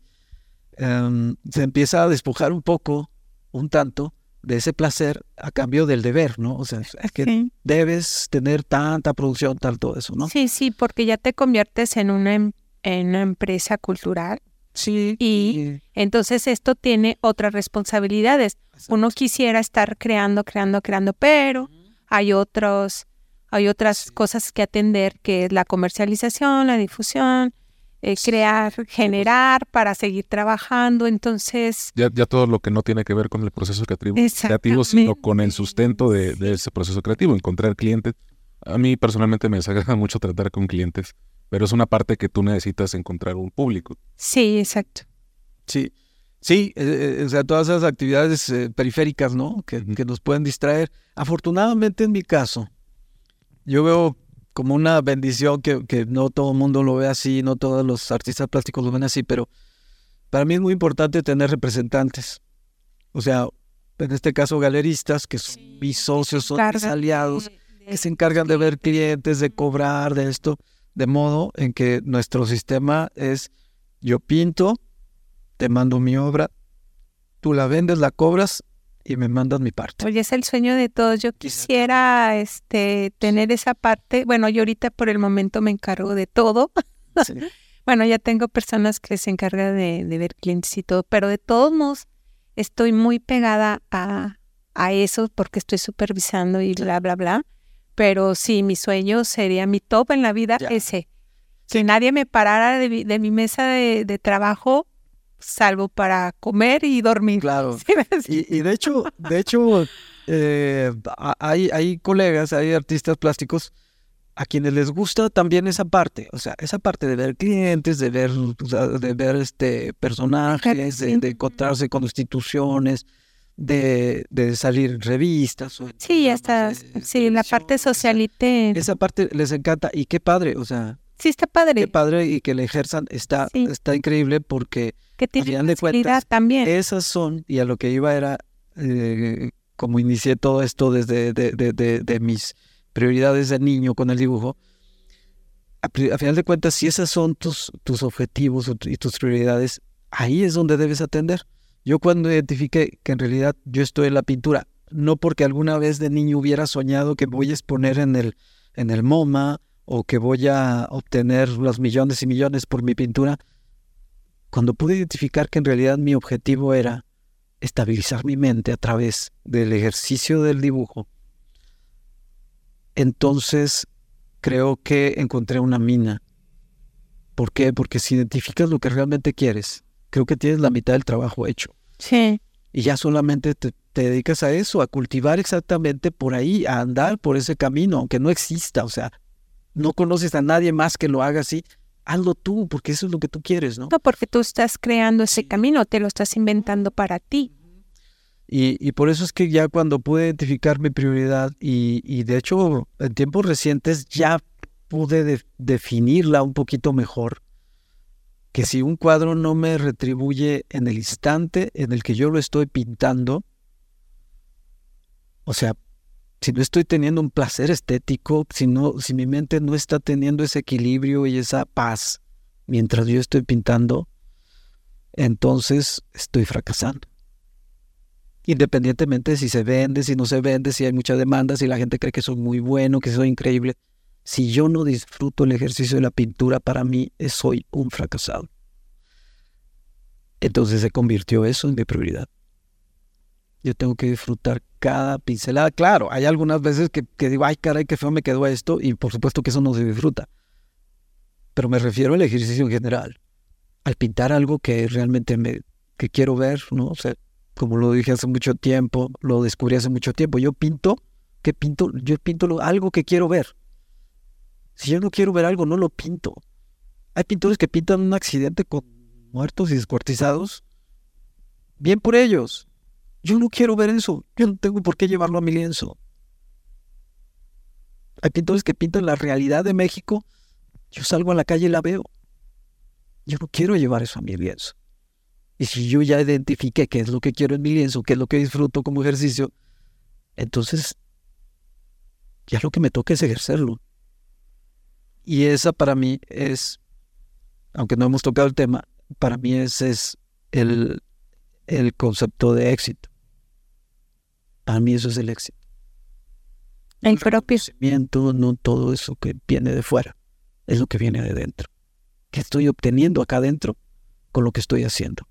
em, se empieza a despojar un poco, un tanto, de ese placer a cambio del deber, ¿no? O sea, es que Sí. debes tener tanta producción, tal, todo eso, ¿no? Sí, sí, porque ya te conviertes en una, em- en una empresa cultural. Sí. Y- Entonces esto tiene otras responsabilidades. Uno quisiera estar creando, creando, creando, pero hay otros, hay otras Sí. cosas que atender, que es la comercialización, la difusión, eh, Sí. crear, generar para seguir trabajando. Entonces, Ya, ya todo lo que no tiene que ver con el proceso creativo, creativo sino con el sustento de, de ese proceso creativo, encontrar clientes. A mí personalmente me desagrada (laughs) mucho tratar con clientes, pero es una parte que tú necesitas encontrar un público. sí, exacto. Sí, sí, eh, eh, o sea, todas esas actividades eh, periféricas, ¿no? Que, que nos pueden distraer. Afortunadamente en mi caso, yo veo como una bendición que, que no todo el mundo lo ve así, no todos los artistas plásticos lo ven así, pero para mí es muy importante tener representantes. O sea, en este caso galeristas, que son mis socios, son mis aliados, de- de- que se encargan de ver clientes, de cobrar, de esto, de modo en que nuestro sistema es yo pinto, te mando mi obra, tú la vendes, la cobras y me mandas mi parte. Oye, es el sueño de todos. Yo quisiera este, tener esa parte. Bueno, yo ahorita por el momento me encargo de todo. (laughs) Sí. Bueno, ya tengo personas que se encargan de, de ver clientes y todo, pero de todos modos estoy muy pegada a, a eso porque estoy supervisando y bla, bla, bla. Pero sí, mi sueño sería mi top en la vida Ya. ese. Si nadie me parara de, mi- de mi mesa de, de trabajo, salvo para comer y dormir. Claro. (laughs) ¿Sí? Y, y de hecho, de hecho, eh, hay, hay colegas, hay artistas plásticos a quienes les gusta también esa parte, o sea, esa parte de ver clientes, de ver, de ver este personajes, de, de encontrarse con instituciones, de, de salir en revistas. o en Sí, hasta de sí, la parte socialite. Esa parte les encanta y qué padre, o sea, Sí, está qué padre. padre y que le ejerzan está, Sí. está increíble porque Que tiene final de facilidad cuentas, también. esas son, y a lo que iba era, eh, como inicié todo esto desde de, de- mis prioridades de niño con el dibujo, a, a final de cuentas, si esas son tus, tus objetivos y tus prioridades, ahí es donde debes atender. Yo cuando identifiqué que en realidad yo estoy en la pintura, no porque alguna vez de niño hubiera soñado que voy a exponer en el, en el MoMA o que voy a obtener los millones y millones por mi pintura, cuando pude identificar que en realidad mi objetivo era estabilizar mi mente a través del ejercicio del dibujo, entonces creo que encontré una mina. ¿Por qué? Porque si identificas lo que realmente quieres, creo que tienes la mitad del trabajo hecho. Sí. Y ya solamente te, te dedicas a eso, a cultivar exactamente por ahí, a andar por ese camino, aunque no exista. O sea, no conoces a nadie más que lo haga así. Hazlo tú, porque eso es lo que tú quieres, ¿no? No, porque tú estás creando ese camino, te lo estás inventando para ti. Y, y por eso es que ya cuando pude identificar mi prioridad y, y de hecho en tiempos recientes ya pude de- definirla un poquito mejor, que si un cuadro no me retribuye en el instante en el que yo lo estoy pintando, o sea, si no estoy teniendo un placer estético, si, no, si mi mente no está teniendo ese equilibrio y esa paz mientras yo estoy pintando, entonces estoy fracasando independientemente de si se vende, si no se vende, si hay mucha demanda, si la gente cree que soy muy bueno, que soy increíble. Si yo no disfruto el ejercicio de la pintura, para mí eh, soy un fracasado. Entonces se convirtió eso en mi prioridad. Yo tengo que disfrutar cada pincelada. Claro, hay algunas veces que, que digo, ay, caray, qué feo me quedó esto, y por supuesto que eso no se disfruta. Pero me refiero al ejercicio en general, al pintar algo que realmente me, que quiero ver, ¿no? O sea, como lo dije hace mucho tiempo, lo descubrí hace mucho tiempo. Yo pinto, ¿qué pinto? Yo pinto algo que quiero ver. Si yo no quiero ver algo, no lo pinto. Hay pintores que pintan un accidente con muertos y descuartizados Bien por ellos. Yo no quiero ver eso. Yo no tengo por qué llevarlo a mi lienzo. Hay pintores que pintan la realidad de México. Yo salgo a la calle y la veo. Yo no quiero llevar eso a mi lienzo. Y si yo ya identifiqué qué es lo que quiero en mi lienzo, qué es lo que disfruto como ejercicio, entonces ya lo que me toca es ejercerlo. Y esa para mí es, aunque no hemos tocado el tema, para mí ese es el, el concepto de éxito. Para mí eso es el éxito. El propio. no todo eso que viene de fuera, es lo que viene de dentro. ¿Qué estoy obteniendo acá adentro con lo que estoy haciendo?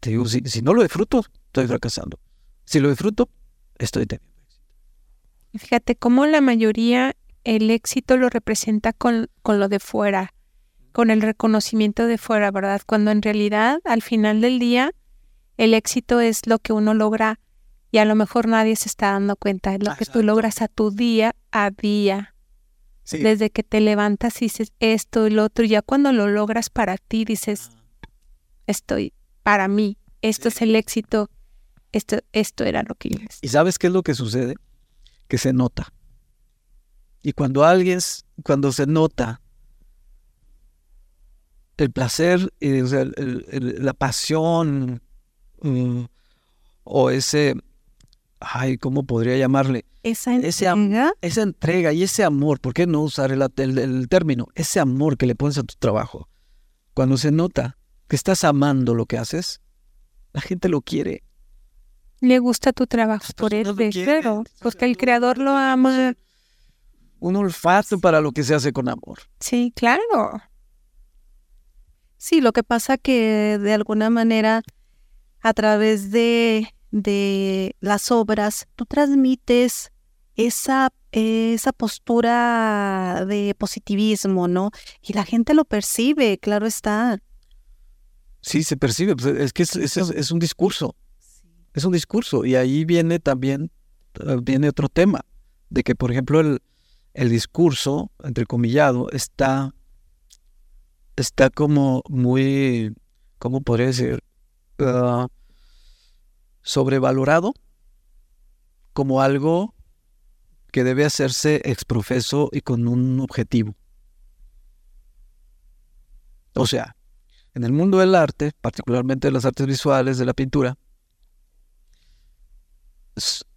Te digo, si, si no lo disfruto, estoy fracasando. Si lo disfruto, estoy teniendo éxito. Fíjate cómo la mayoría el éxito lo representa con, con lo de fuera, con el reconocimiento de fuera, ¿verdad? Cuando en realidad, al final del día, el éxito es lo que uno logra y a lo mejor nadie se está dando cuenta, es lo que tú logras a tu día a día. Desde que te levantas y dices esto y lo otro, y ya cuando lo logras para ti dices, estoy para mí, esto es el éxito, esto, esto era lo que es. ¿Y sabes qué es lo que sucede? Que se nota. Y cuando alguien, cuando se nota el placer, eh, la pasión mm, o ese, ay, ¿cómo podría llamarle? Esa entrega. esa entrega y ese amor, ¿por qué no usar el, el, término? Ese amor que le pones a tu trabajo. Cuando se nota, que estás amando lo que haces, la gente lo quiere. Le gusta tu trabajo por él, claro, porque el creador lo ama. Un olfato para lo que se hace con amor. Sí, claro. Sí, lo que pasa que de alguna manera a través de, de las obras tú transmites esa, esa postura de positivismo, ¿no? Y la gente lo percibe, claro está. Sí, se percibe, pues, es que es, un discurso, es un discurso y ahí viene también, eh, viene otro tema, de que por ejemplo el, el discurso, entrecomillado, está, está como muy, ¿cómo podría decir? Ah, sobrevalorado como algo que debe hacerse exprofeso y con un objetivo. O sea, en el mundo del arte, particularmente de las artes visuales, de la pintura,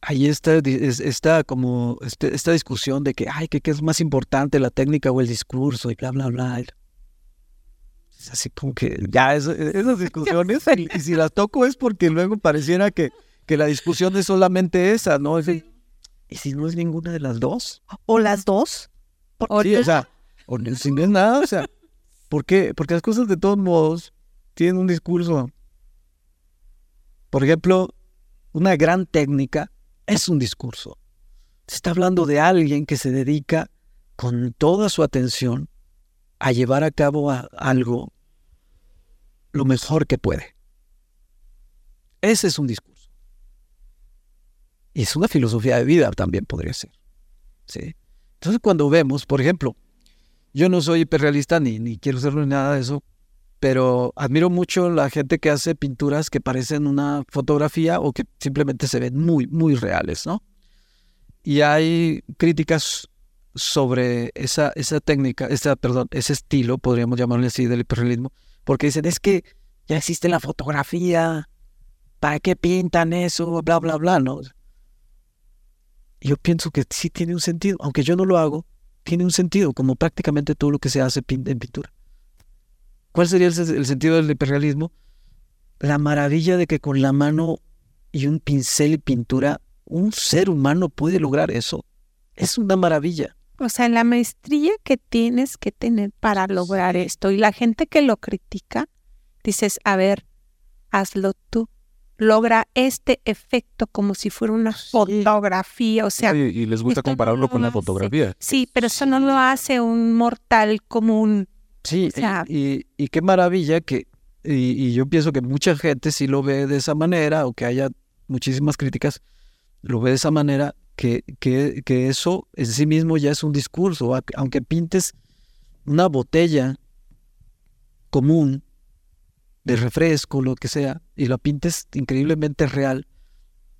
ahí está, está como este, esta discusión de que, ay, ¿qué, es más importante, la técnica o el discurso? Y bla, bla, bla. Es así como que ya esas discusiones, y, si las toco es porque luego pareciera que, que la discusión es solamente esa, ¿no? ¿Y si no es ninguna de las dos? ¿O las dos? Sí, o sea, o si no es nada, o sea, ¿Por qué? Porque las cosas de todos modos tienen un discurso. Por ejemplo, una gran técnica es un discurso. Se está hablando de alguien que se dedica con toda su atención a llevar a cabo algo lo mejor que puede. Ese es un discurso. Y es una filosofía de vida también podría ser. ¿sí? Entonces cuando vemos, por ejemplo, yo no soy hiperrealista ni, ni quiero ni nada de eso, pero admiro mucho la gente que hace pinturas que parecen una fotografía o que simplemente se ven muy, muy reales, ¿no? Y hay críticas sobre esa, esa técnica, esa, perdón, ese estilo, podríamos llamarle así, del hiperrealismo, porque dicen, es que ya existe la fotografía, ¿para qué pintan eso? Bla, bla, bla, ¿no? Yo pienso que sí tiene un sentido, aunque yo no lo hago, tiene un sentido, como prácticamente todo lo que se hace en pintura. ¿Cuál sería el, sentido del hiperrealismo? La maravilla de que con la mano y un pincel y pintura, un ser humano puede lograr eso. Es una maravilla. O sea, la maestría que tienes que tener para lograr esto. Y la gente que lo critica, dices, a ver, hazlo tú logra este efecto como si fuera una fotografía, o sea... y les gusta compararlo con la fotografía. Sí, pero eso no lo hace un mortal común. Sí, y, qué maravilla que, y, yo pienso que mucha gente sí lo ve de esa manera, o que haya muchísimas críticas, lo ve de esa manera, que, que, que eso en sí mismo ya es un discurso, aunque pintes una botella común, de refresco, lo que sea, y la pintes increíblemente real,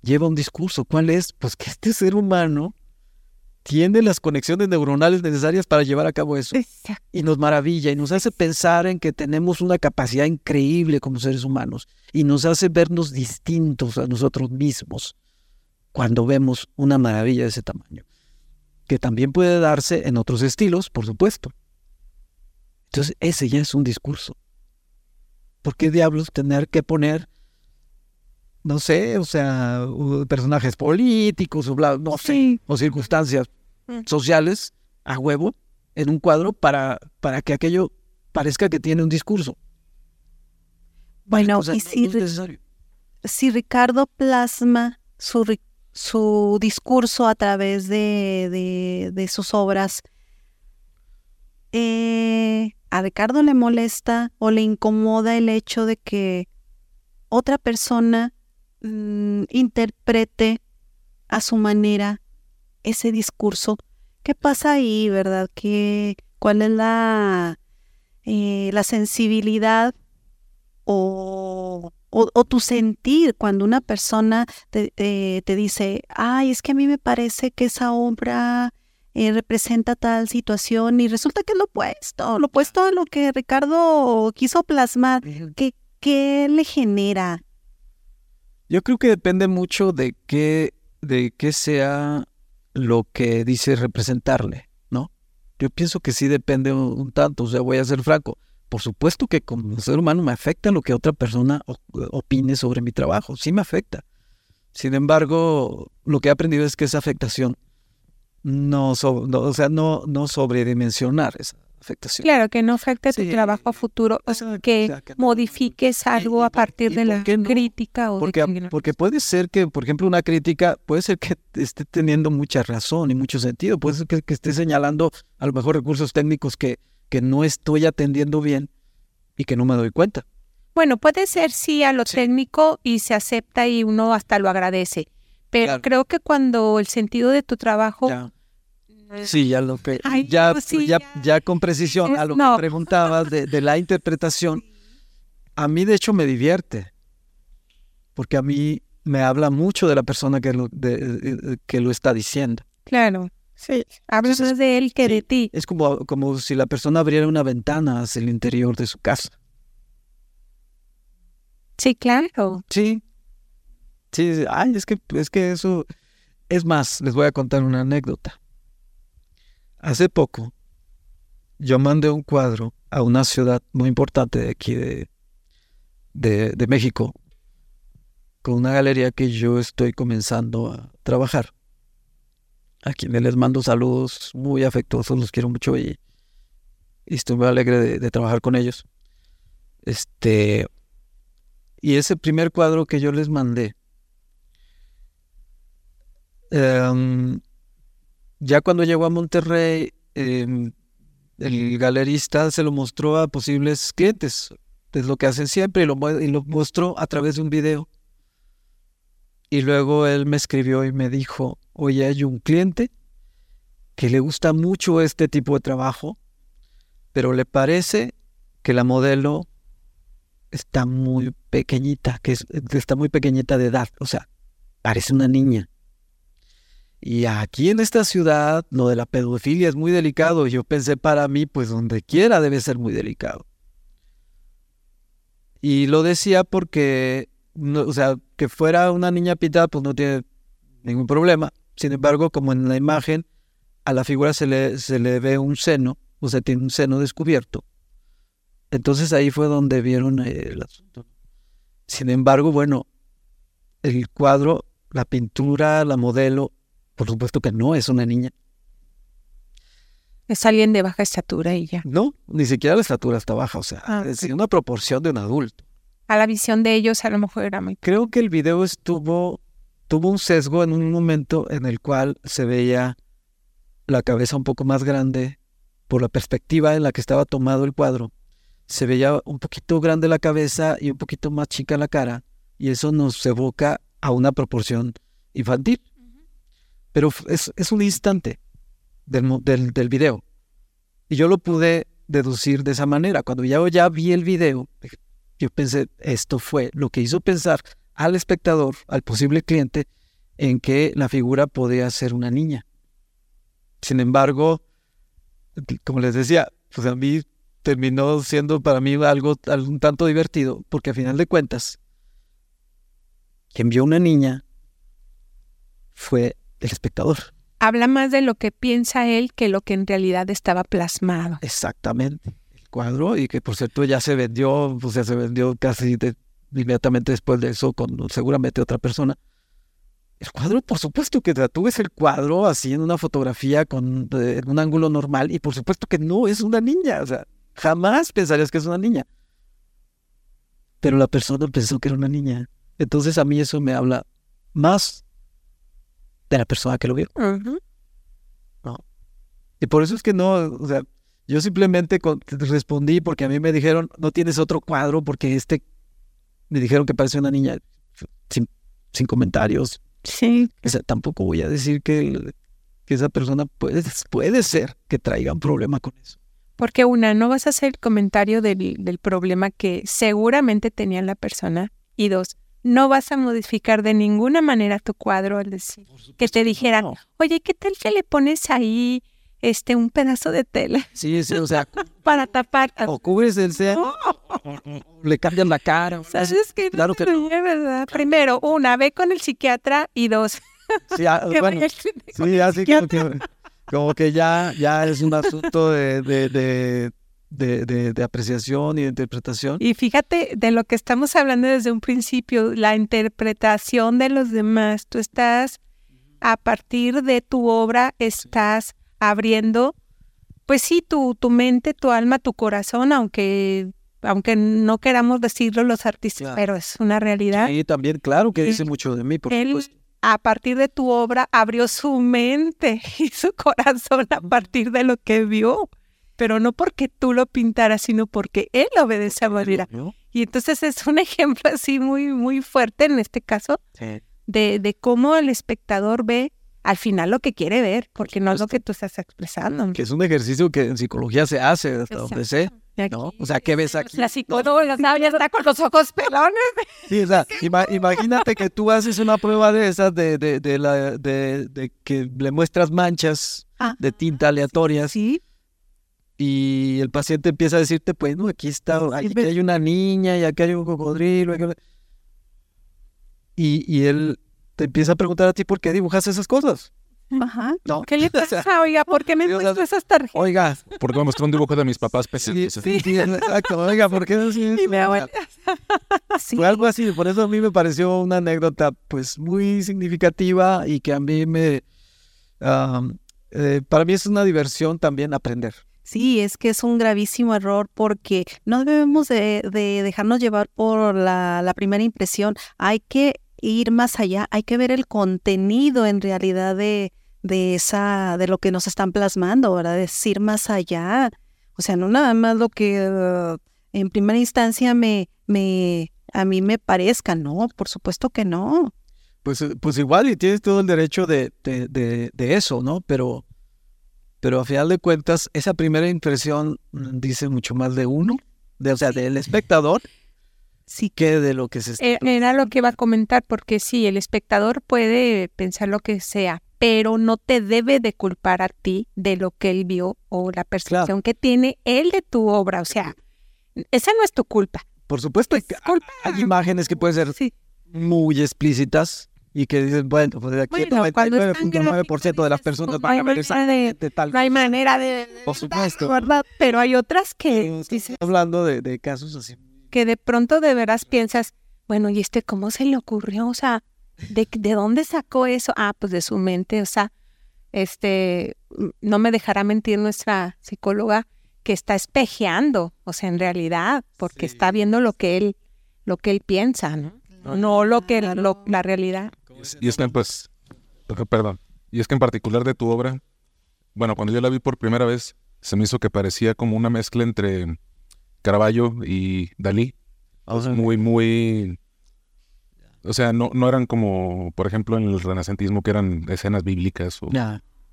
lleva un discurso. ¿Cuál es? Pues que este ser humano tiene las conexiones neuronales necesarias para llevar a cabo eso. Y nos maravilla y nos hace pensar en que tenemos una capacidad increíble como seres humanos y nos hace vernos distintos a nosotros mismos cuando vemos una maravilla de ese tamaño, que también puede darse en otros estilos, por supuesto. Entonces, ese ya es un discurso. ¿Por qué diablos tener que poner, no sé, o sea, personajes políticos o bla, no sé, o circunstancias mm. sociales a huevo en un cuadro para, para que aquello parezca que tiene un discurso? Bueno, y si, si Ricardo plasma su, su discurso a través de, de, sus obras, eh, ¿a Ricardo le molesta o le incomoda el hecho de que otra persona mm, interprete a su manera ese discurso? ¿Qué pasa ahí, verdad? ¿Qué, ¿Cuál es la, eh, la sensibilidad o o, tu sentir cuando una persona te, dice, ay, es que a mí me parece que esa obra eh, representa tal situación y resulta que es lo opuesto, lo opuesto a lo que Ricardo quiso plasmar. ¿Qué, qué le genera? Yo creo que depende mucho de qué, de qué sea lo que dice representarle, ¿no? Yo pienso que sí depende un tanto, o sea, voy a ser franco por supuesto que como ser humano me afecta lo que otra persona opine sobre mi trabajo, sí me afecta. Sin embargo, lo que he aprendido es que esa afectación no, o sea, no, no sobredimensionar esa afectación. Claro, que no afecte tu trabajo a futuro, que, modifiques algo a partir de la crítica o porque, porque puede ser que, por ejemplo, una crítica puede ser que esté teniendo mucha razón y mucho sentido, puede ser que esté señalando a lo mejor recursos técnicos que que no estoy atendiendo bien y que no me doy cuenta. Bueno, puede ser sí a lo técnico y se acepta y uno hasta lo agradece, pero creo que cuando el sentido de tu trabajo... Sí, ya lo que... ya, ya, ya, con precisión a lo que preguntabas de, la interpretación, (laughs) a mí de hecho me divierte, porque a mí me habla mucho de la persona que lo, que lo está diciendo. Claro. Sí, hablas más de él que de ti. Es como, como si la persona abriera una ventana hacia el interior de su casa. Sí, claro. Sí. Sí, ay, es que, es que eso... Es más, les voy a contar una anécdota. Hace poco, yo mandé un cuadro a una ciudad muy importante de aquí de, de, México, con una galería que yo estoy comenzando a trabajar a quienes les mando saludos muy afectuosos, los quiero mucho y, estoy muy alegre de, trabajar con ellos. Este, y ese primer cuadro que yo les mandé, em, ya cuando llegó a Monterrey, em, el galerista se lo mostró a posibles clientes, es lo que hacen siempre, y lo, mostró a través de un video. Y luego él me escribió y me dijo, oye, hay un cliente que le gusta mucho este tipo de trabajo, pero le parece que la modelo está muy pequeñita, que está muy pequeñita de edad, o sea, parece una niña. Y aquí en esta ciudad lo de la pedofilia es muy delicado. Yo pensé para mí, pues donde quiera debe ser muy delicado. Y lo decía porque o sea, que fuera una niña pintada, pues no tiene ningún problema. Sin embargo, como en la imagen, a la figura se le, se le ve un seno, o sea, tiene un seno descubierto. Entonces ahí fue donde vieron el asunto. Sin embargo, bueno, el cuadro, la pintura, la modelo, por supuesto que no es una niña. Es alguien de baja estatura ella. No, ni siquiera la estatura está baja, o sea, ah, es una proporción de un adulto a la visión de ellos a lo mejor era muy... Creo que el video estuvo, tuvo un sesgo en un momento en el cual se veía la cabeza un poco más grande por la perspectiva en la que estaba tomado el cuadro. Se veía un poquito grande la cabeza y un poquito más chica la cara y eso nos evoca a una proporción infantil. Pero es, un instante del, del, del video. Y yo lo pude deducir de esa manera. Cuando ya, ya vi el video, yo pensé, esto fue lo que hizo pensar al espectador, al posible cliente, en que la figura podía ser una niña. Sin embargo, como les decía, pues a mí terminó siendo para mí algo, un tanto divertido, porque a final de cuentas, quien vio una niña fue el espectador. Habla más de lo que piensa él que lo que en realidad estaba plasmado. Exactamente. El cuadro, y que por cierto ya se vendió, pues ya se vendió casi inmediatamente después de eso con seguramente otra persona. El cuadro, por supuesto que tú ves el cuadro así en una fotografía con eh, en un ángulo normal y por supuesto que no es una niña, o sea, jamás pensarías que es una niña. Pero la persona pensó que era una niña. Entonces a mí eso me habla más de la persona que lo vio. ¿No? Y por eso es que no, o sea, yo simplemente respondí porque a mí me dijeron, no tienes otro cuadro porque este, me dijeron que parece una niña sin, sin comentarios, Sí. O sea, tampoco voy a decir que, que esa persona puede, puede ser que traiga un problema con eso. Porque una, no vas a hacer el comentario del, del problema que seguramente tenía la persona. Y dos, no vas a modificar de ninguna manera tu cuadro al decir que te dijeran, oye, ¿qué tal que le pones ahí este un pedazo de tela? Sí, sí, o sea, (laughs) para tapar. O cubres el seno, le cambian la cara. O sea, es que claro que no. ¿verdad? Primero, una, ve con el psiquiatra y dos. (laughs) Sí, ah, (laughs) bueno, sí así como que, como que, ya, ya es un asunto de, de, de, de, apreciación y de interpretación. Y fíjate de lo que estamos hablando desde un principio, la interpretación de los demás. Tú estás, a partir de tu obra, estás abriendo, pues sí, tu, tu mente, tu alma, tu corazón, aunque aunque no queramos decirlo los artistas, pero es una realidad. Sí, también, claro que dice mucho de mí, por él, A partir de tu obra abrió su mente (laughs) y su corazón a partir de lo que vio, pero no porque tú lo pintaras, sino porque él obedece a manera. Y entonces es un (laughs) ejemplo así muy, muy fuerte en este caso de, de cómo el espectador ve al final lo que quiere ver, porque no es lo que tú estás expresando. Que es un ejercicio que en psicología se hace, hasta donde sé. ¿no? O sea, ¿qué ves aquí? La psicóloga no. ya está con los ojos pelones. Sí, o sea, imagínate que tú haces una prueba de esas de, de, de, la, de, que le muestras manchas de tinta aleatorias. Sí. Y el paciente empieza a decirte, pues, no, aquí está, aquí hay una niña y aquí hay un cocodrilo. Y, y él te empieza a preguntar a ti por qué dibujas esas cosas. Ajá. No. ¿Qué le (laughs) pasa? Oiga, ¿por qué me (laughs) muestras esas tarjetas? Oiga. Porque me mostró un dibujo de mis papás Sí, sí, sí, exacto. Oiga, ¿por qué no sí, (laughs) sí. Fue algo así. Por eso a mí me pareció una anécdota pues muy significativa y que a mí me... Eh, para mí es una diversión también aprender. Sí, es que es un gravísimo error porque no debemos de, de dejarnos llevar por la, la primera impresión. Hay que ir más allá, hay que ver el contenido en realidad de, de esa, de lo que nos están plasmando, ¿verdad? Decir más allá. O sea, no nada más lo que en primera instancia me, me, a mí me parezca, no, por supuesto que no. Pues, pues igual y tienes todo el derecho de, de, de, eso, ¿no? Pero, pero a final de cuentas, esa primera impresión dice mucho más de uno, de, o sea, del espectador sí. que de lo que se está... Eh, era lo que iba a comentar, porque sí, el espectador puede pensar lo que sea, pero no te debe de culpar a ti de lo que él vio o la percepción que tiene él de tu obra. O sea, esa no es tu culpa. Por supuesto, hay, imágenes que pueden ser muy explícitas y que dicen, bueno, pues de aquí bueno, 99.9% de las personas van a ver esa de, tal. No hay manera de... Por supuesto. ¿verdad? Pero hay otras que... hablando de, de casos así que de pronto de veras piensas, bueno, ¿y este cómo se le ocurrió? O sea, ¿de, de dónde sacó eso? Ah, pues de su mente, o sea, este, no me dejará mentir nuestra psicóloga que está espejeando, o sea, en realidad, porque está viendo lo que él, lo que él piensa, ¿no? No, lo que lo, la realidad. Y es que, pues, perdón, y es que en particular de tu obra, bueno, cuando yo la vi por primera vez, se me hizo que parecía como una mezcla entre Caravaggio y Dalí. muy, muy... O sea, no, no eran como, por ejemplo, en el renacentismo que eran escenas bíblicas. O,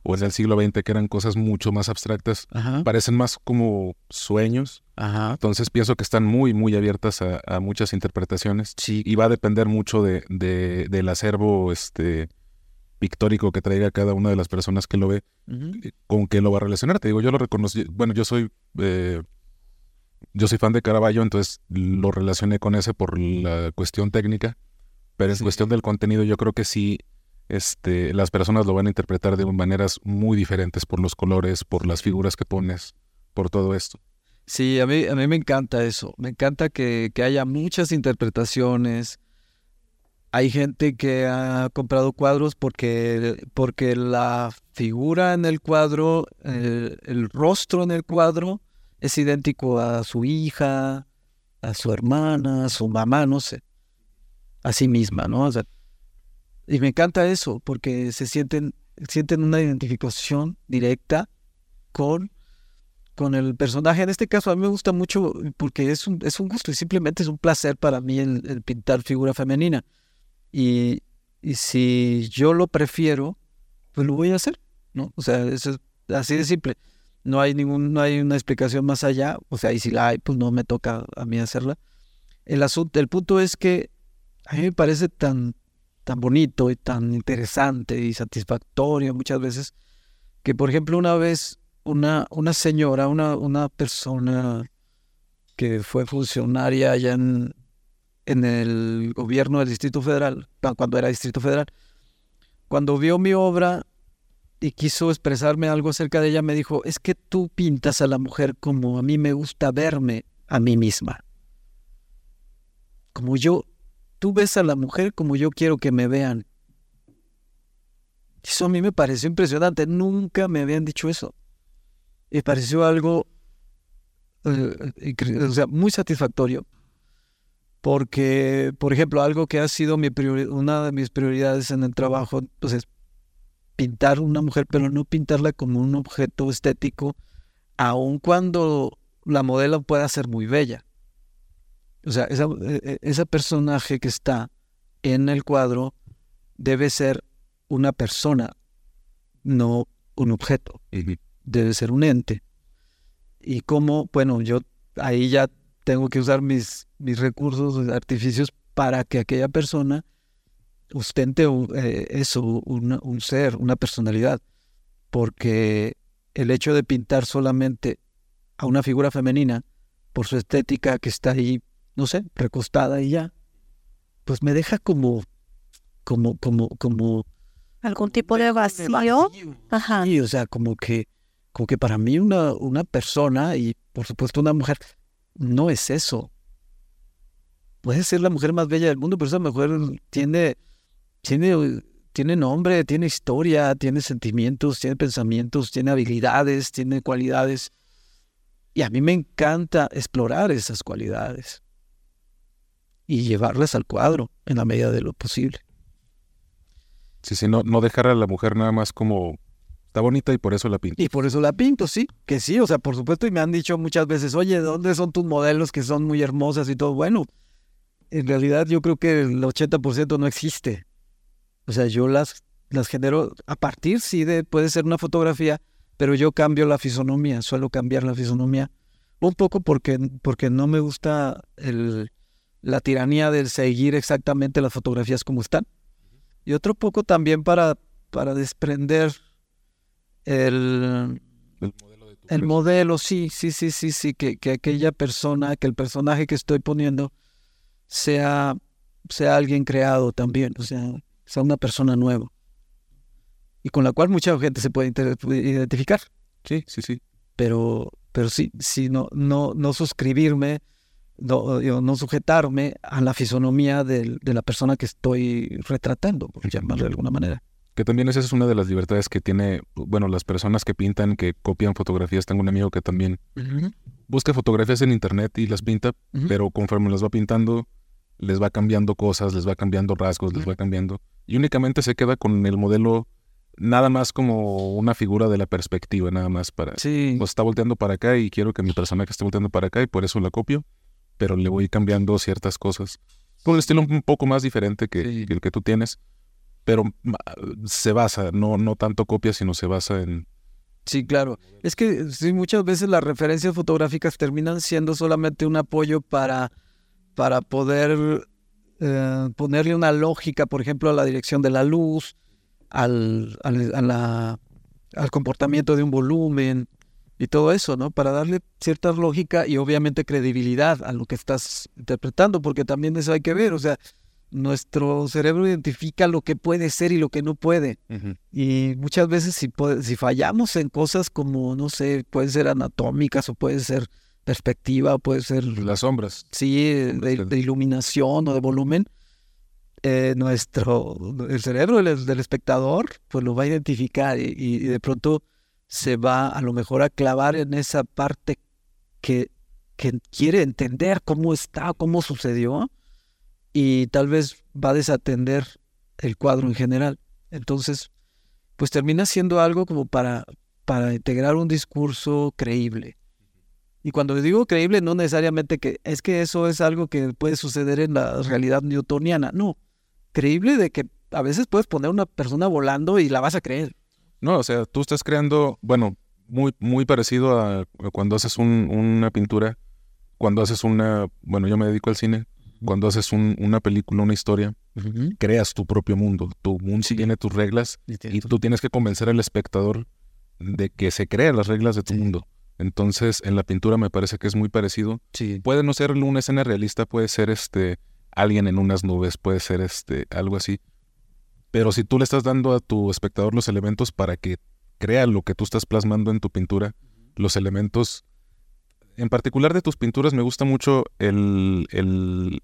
o en el siglo XX, que eran cosas mucho más abstractas, Ajá. parecen más como sueños. Ajá. Entonces pienso que están muy, muy abiertas a, a muchas interpretaciones. Sí. Y va a depender mucho de, de- del acervo este, pictórico que traiga cada una de las personas que lo ve, eh, con qué lo va a relacionar. Te digo, yo lo reconocí, bueno, yo soy, eh, yo soy fan de Caravaggio, entonces lo relacioné con ese por la cuestión técnica, pero en Sí. cuestión del contenido yo creo que sí, este, las personas lo van a interpretar de maneras muy diferentes por los colores, por las figuras que pones, por todo esto. Sí, a mí, a mí me encanta eso. Me encanta que, que haya muchas interpretaciones. Hay gente que ha comprado cuadros porque, porque la figura en el cuadro, el, el rostro en el cuadro es idéntico a su hija, a su hermana, a su mamá, no sé. A sí misma, ¿no? O sea, y me encanta eso porque se sienten, sienten una identificación directa con con el personaje. En este caso, a mí me gusta mucho porque es un, es un gusto y simplemente es un placer para mí el, el pintar figura femenina. Y, y si yo lo prefiero, pues lo voy a hacer, ¿no? O sea, eso es así de simple. No hay ningún, no hay una explicación más allá. O sea, y si la hay, pues no me toca a mí hacerla. El asunto, el punto es que a mí me parece tan, tan bonito y tan interesante y satisfactorio muchas veces que, por ejemplo, una vez una, una señora, una, una persona que fue funcionaria allá en, en el gobierno del Distrito Federal, cu- cuando era Distrito Federal, cuando vio mi obra y quiso expresarme algo acerca de ella, me dijo, es que tú pintas a la mujer como a mí me gusta verme a mí misma. Como yo, tú ves a la mujer como yo quiero que me vean. Eso a mí me pareció impresionante, nunca me habían dicho eso me pareció algo eh, incre- o sea, muy satisfactorio. Porque, por ejemplo, algo que ha sido una de mis prioridades en el trabajo, pues es pintar una mujer, pero no pintarla como un objeto estético, aun cuando la modelo pueda ser muy bella. O sea, esa, eh, eh, ese personaje que está en el cuadro debe ser una persona, no un objeto debe ser un ente. Y como, bueno, yo ahí ya tengo que usar mis, mis recursos, artificios para que aquella persona ostente eh, eso, una- un ser, una personalidad. Porque el hecho de pintar solamente a una figura femenina por su estética que está ahí, no sé, recostada y ya, pues me deja como, como, como, como ¿Algún tipo de vacío? Ajá. Sí, o sea, como que, como que para mí una, una persona y por supuesto una mujer no es eso. Puede ser la mujer más bella del mundo, pero esa mujer tiene, tiene, tiene nombre, tiene historia, tiene sentimientos, tiene pensamientos, tiene habilidades, tiene cualidades. Y a mí me encanta explorar esas cualidades y llevarlas al cuadro en la medida de lo posible. Sí, sí, no, no dejar a la mujer nada más como está bonita y por eso la pinto. Y por eso la pinto, sí, que sí, o sea, por supuesto, y me han dicho muchas veces, oye, ¿dónde son tus modelos que son muy hermosas y todo? Bueno, en realidad yo creo que el 80% no existe. O sea, yo las, las genero a partir, sí, de, puede ser una fotografía, pero yo cambio la fisonomía, suelo cambiar la fisonomía un poco porque, porque no me gusta el, la tiranía del seguir exactamente las fotografías como están. Y otro poco también para, para desprender el, El modelo de tu el modelo, sí, sí, sí, sí, sí, que, que aquella persona, que el personaje que estoy poniendo sea, sea alguien creado también, o sea, sea una persona nueva. Y con la cual mucha gente se puede identificar, Sí, sí, sí. pero, pero sí, sí, no, no, no suscribirme, no, no sujetarme a la fisonomía del- de la persona que estoy retratando, por llamarlo de alguna manera. Que también esa es una de las libertades que tiene, bueno, las personas que pintan, que copian fotografías. Tengo un amigo que también busca fotografías en internet y las pinta, pero conforme las va pintando, les va cambiando cosas, les va cambiando rasgos, les va cambiando. Y únicamente se queda con el modelo nada más como una figura de la perspectiva, nada más para... Sí, Pues está volteando para acá y quiero que mi personaje esté volteando para acá y por eso la copio, pero le voy cambiando ciertas cosas. Con un estilo un poco más diferente que, Sí. que el que tú tienes. pero se basa, no, no tanto copia, sino se basa en... Sí, claro. Es que sí, muchas veces las referencias fotográficas terminan siendo solamente un apoyo para, para poder eh, ponerle una lógica, por ejemplo, a la dirección de la luz, al, al, a la- al comportamiento de un volumen y todo eso, ¿no? Para darle cierta lógica y obviamente credibilidad a lo que estás interpretando, porque también eso hay que ver, o sea, nuestro cerebro identifica lo que puede ser y lo que no puede. Y muchas veces si, si fallamos en cosas como, no sé, pueden ser anatómicas o puede ser perspectiva, o puede ser, Las sombras. sí, de, de iluminación o de volumen, eh, nuestro, el cerebro del, del espectador pues lo va a identificar y- y de pronto se va a lo mejor a clavar en esa parte que, que quiere entender cómo está, cómo sucedió y tal vez va a desatender el cuadro en general. Entonces, pues termina siendo algo como para, para integrar un discurso creíble. Y cuando digo creíble, no necesariamente que es que eso es algo que puede suceder en la realidad newtoniana. No, creíble de que a veces puedes poner una persona volando y la vas a creer. No, o sea, tú estás creando, bueno, muy, muy parecido a cuando haces un- una pintura, cuando haces una, bueno, yo me dedico al cine, cuando haces un- una película, una historia, creas tu propio mundo, tu mundo tiene tus reglas y tú tienes que convencer al espectador de que se crean las reglas de tu Sí. mundo. Entonces, en la pintura me parece que es muy parecido. Sí, Puede no ser una escena realista, puede ser este alguien en unas nubes, puede ser este algo así. Pero si tú le estás dando a tu espectador los elementos para que crea lo que tú estás plasmando en tu pintura, los elementos, en particular de tus pinturas, me gusta mucho el, el-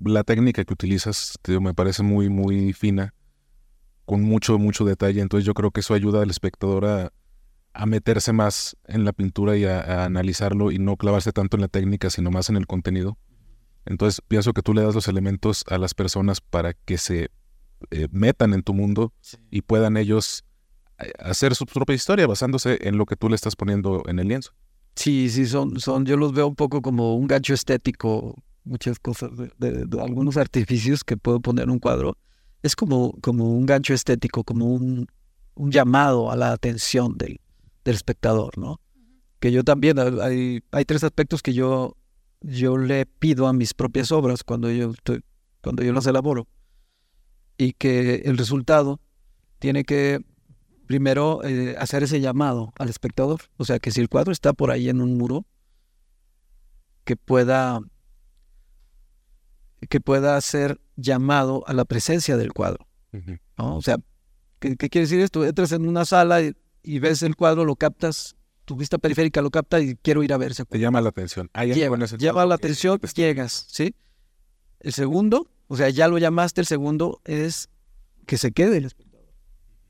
la técnica que utilizas, me parece muy, muy fina, con mucho, mucho detalle. Entonces yo creo que eso ayuda al espectador a, a meterse más en la pintura y a, a analizarlo y no clavarse tanto en la técnica, sino más en el contenido. Entonces pienso que tú le das los elementos a las personas para que se eh, metan en tu mundo y puedan ellos eh, hacer su propia historia basándose en lo que tú le estás poniendo en el lienzo. sí, sí, son, son, yo los veo un poco como un gancho estético, muchas cosas, de, de- de algunos artificios que puedo poner en un cuadro. Es como, como un gancho estético, como un, un llamado a la atención del, del espectador, ¿no? Que yo también, hay, hay tres aspectos que yo, yo le pido a mis propias obras cuando yo, estoy- cuando yo las elaboro. Y que el resultado tiene que primero eh, hacer ese llamado al espectador. O sea, que si el cuadro está por ahí en un muro, que pueda que pueda ser llamado a la presencia del cuadro. ¿no? O sea, ¿qué, qué quiere decir esto? Entras en una sala y, y ves el cuadro, lo captas, tu vista periférica lo capta y quiero ir a ver ese Te llama la atención. Lleva, cuadro la atención, llegas, ¿sí? El segundo, o sea, ya lo llamaste, el segundo es que se quede el espectador.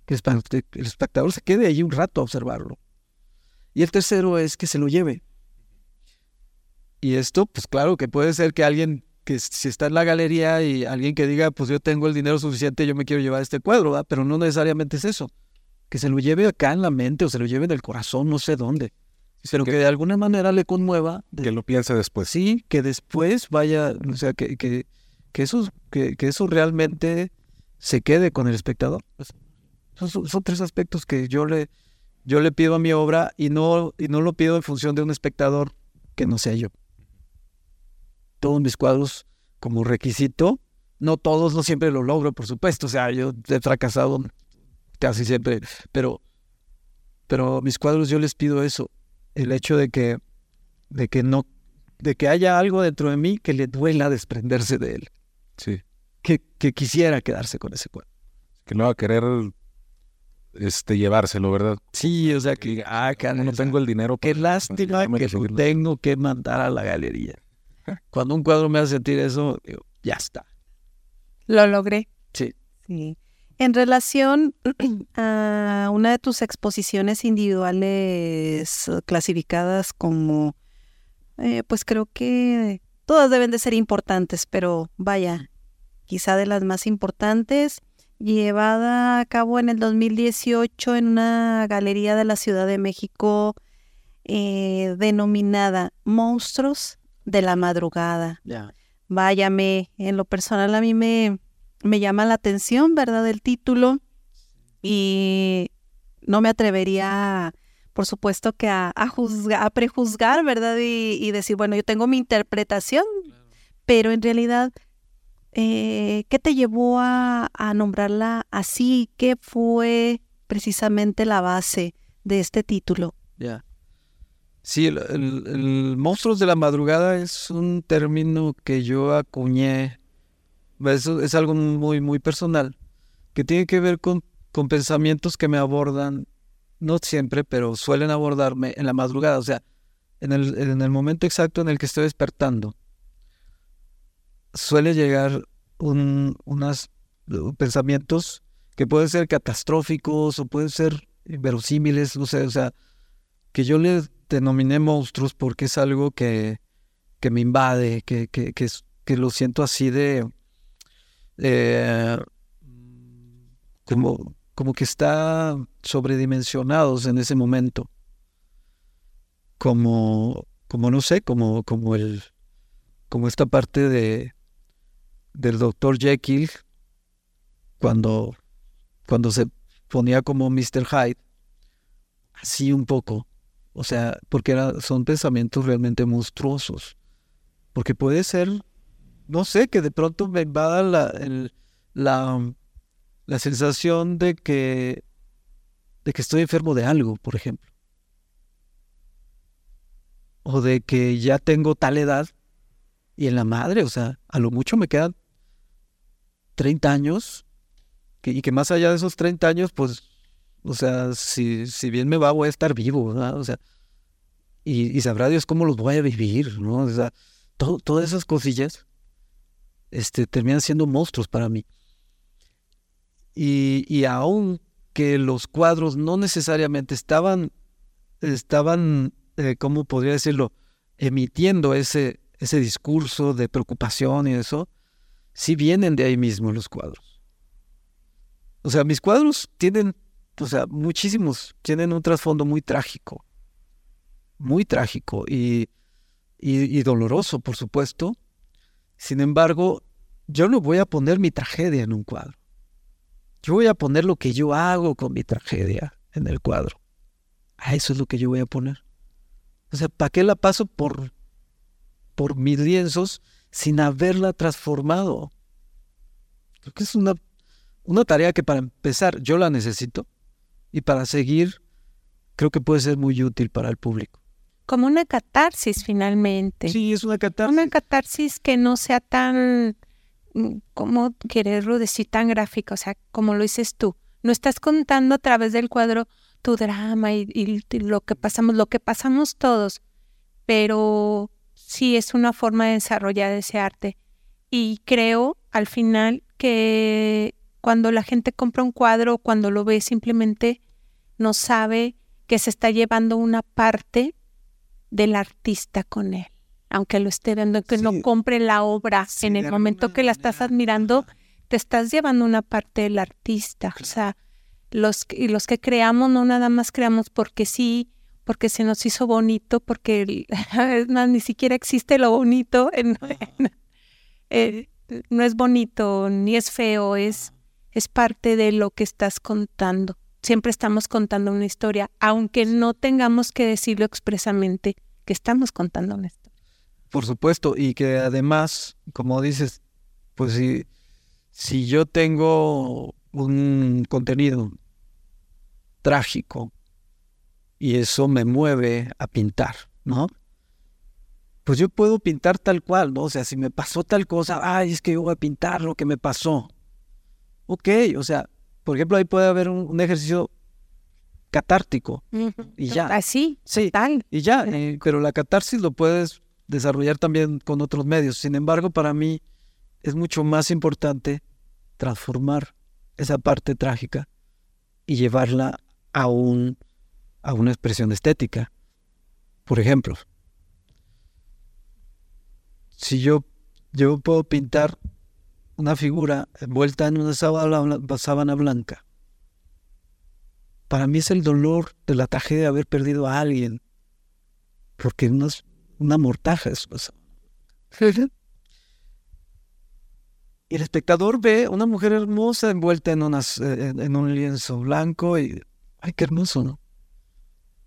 Que el espe- el espectador se quede allí un rato a observarlo. Y el tercero es que se lo lleve. Y esto, pues claro, que puede ser que alguien que si está en la galería y alguien que diga, pues yo tengo el dinero suficiente, yo me quiero llevar este cuadro, ¿verdad? pero no necesariamente es eso. Que se lo lleve acá en la mente o se lo lleve en el corazón, no sé dónde. Pero que de alguna manera le conmueva, de- que lo piense después. sí, que después vaya, o sea, que, que, que eso, que, que eso realmente se quede con el espectador. Pues, Son, son- tres aspectos que yo le, yo le pido a mi obra y no, y no lo pido en función de un espectador que no sea yo. Todos mis cuadros como requisito, no todos, no siempre lo logro, por supuesto. O sea, yo he fracasado casi siempre, pero, pero mis cuadros yo les pido eso, el hecho de que, de que no, de que haya algo dentro de mí que le duela desprenderse de él, Sí. que, que quisiera quedarse con ese cuadro. Que no va a querer este, llevárselo, ¿verdad? Sí, o sea que, ah, no tengo el dinero. Qué para- lástima que lo tengo que mandar a la galería. Cuando un cuadro me hace sentir eso, digo, ya está. Lo logré. Sí. Sí. En relación (clears throat) a una de tus exposiciones individuales eh, clasificadas como, eh, pues creo que todas deben de ser importantes, pero vaya, quizá de las más importantes, llevada a cabo en el 2018 en una galería de la Ciudad de México eh, denominada Monstruos de la Madrugada. Ya. Váyame, en lo personal a mí me, me llama la atención, ¿verdad? El título y no me atrevería, por supuesto, que a, juzgar, a prejuzgar, ¿verdad? Y, decir, bueno, yo tengo mi interpretación, pero en realidad, eh, ¿qué te llevó a, nombrarla así? ¿Qué fue precisamente la base de este título? Ya. Sí, el, Monstruos de la Madrugada es un término que yo acuñé, eso es algo muy, muy personal, que tiene que ver con, pensamientos que me abordan, no siempre, pero suelen abordarme en la madrugada, o sea, el, en el momento exacto en el que estoy despertando. Suele llegar un, unos pensamientos que pueden ser catastróficos o pueden ser verosímiles, no sé, o sea, que yo les denominé monstruos porque es algo que, que me invade, que, que, que, lo siento así de... Eh, como, como que está sobredimensionados en ese momento. Como, como no sé, como, como el, como esta parte de del doctor Jekyll cuando, cuando se ponía como Mr. Hyde, así un poco. O sea, porque son pensamientos realmente monstruosos. Porque puede ser, no sé, que de pronto me invada la, la, la sensación de que, de que estoy enfermo de algo, por ejemplo. O de que ya tengo tal edad y en la madre, o sea, a lo mucho me quedan 30 años y que más allá de esos 30 años, pues o sea, si, si bien me va, voy a estar vivo. O sea, y, sabrá Dios cómo los voy a vivir, ¿no? O sea, todas esas cosillas este, terminan siendo monstruos para mí. Y, y que los cuadros no necesariamente estaban, estaban, eh, ¿cómo podría decirlo?, emitiendo ese, ese discurso de preocupación y eso, sí vienen de ahí mismo los cuadros. O sea, mis cuadros tienen o sea, muchísimos tienen un trasfondo muy trágico, muy trágico y, y, doloroso, por supuesto. Sin embargo, yo no voy a poner mi tragedia en un cuadro. Yo voy a poner lo que yo hago con mi tragedia en el cuadro. Eso es lo que yo voy a poner. O sea, ¿para qué la paso por, por mis lienzos sin haberla transformado? Creo que es una, una tarea que para empezar yo la necesito y para seguir creo que puede ser muy útil para el público. Como una catarsis finalmente. Sí, es una catarsis. Una catarsis que no sea tan, mm, como quererlo decir, tan gráfica, o sea, como lo dices tú. No estás contando a través del cuadro tu drama y, y lo que pasamos, lo que pasamos todos, pero sí es una forma de desarrollar ese arte. Y creo al final que cuando la gente compra un cuadro, cuando lo ve, simplemente no sabe que se está llevando una parte del artista con él. Aunque lo esté viendo, que no compre la obra, en el momento que la estás admirando, te estás llevando una parte del artista. O sea, los, y los que creamos no nada más creamos porque sí, porque se nos hizo bonito, porque (laughs) es más, ni siquiera existe lo bonito. Eh, no es bonito ni es feo, es es parte de lo que estás contando. Siempre estamos contando una historia, aunque no tengamos que decirlo expresamente que estamos contando una historia. Por supuesto, y que además, como dices, pues si, si yo tengo un contenido trágico y eso me mueve a pintar, ¿no? Pues yo puedo pintar tal cual, ¿no? O sea, si me pasó tal cosa, ay, es que yo voy a pintar lo que me pasó. Ok, o sea, por ejemplo, ahí puede haber un, ejercicio catártico y ya. Así, sí, tal. Y ya, eh, pero la catarsis lo puedes desarrollar también con otros medios. Sin embargo, para mí es mucho más importante transformar esa parte trágica y llevarla a un a una expresión estética. Por ejemplo, si yo yo puedo pintar una figura envuelta en una sábana, blanca. Para mí es el dolor de la tragedia de haber perdido a alguien, porque es una mortaja. Es (laughs) Y el espectador ve una mujer hermosa envuelta en, unas, en un lienzo blanco y, ay, qué hermoso, ¿no?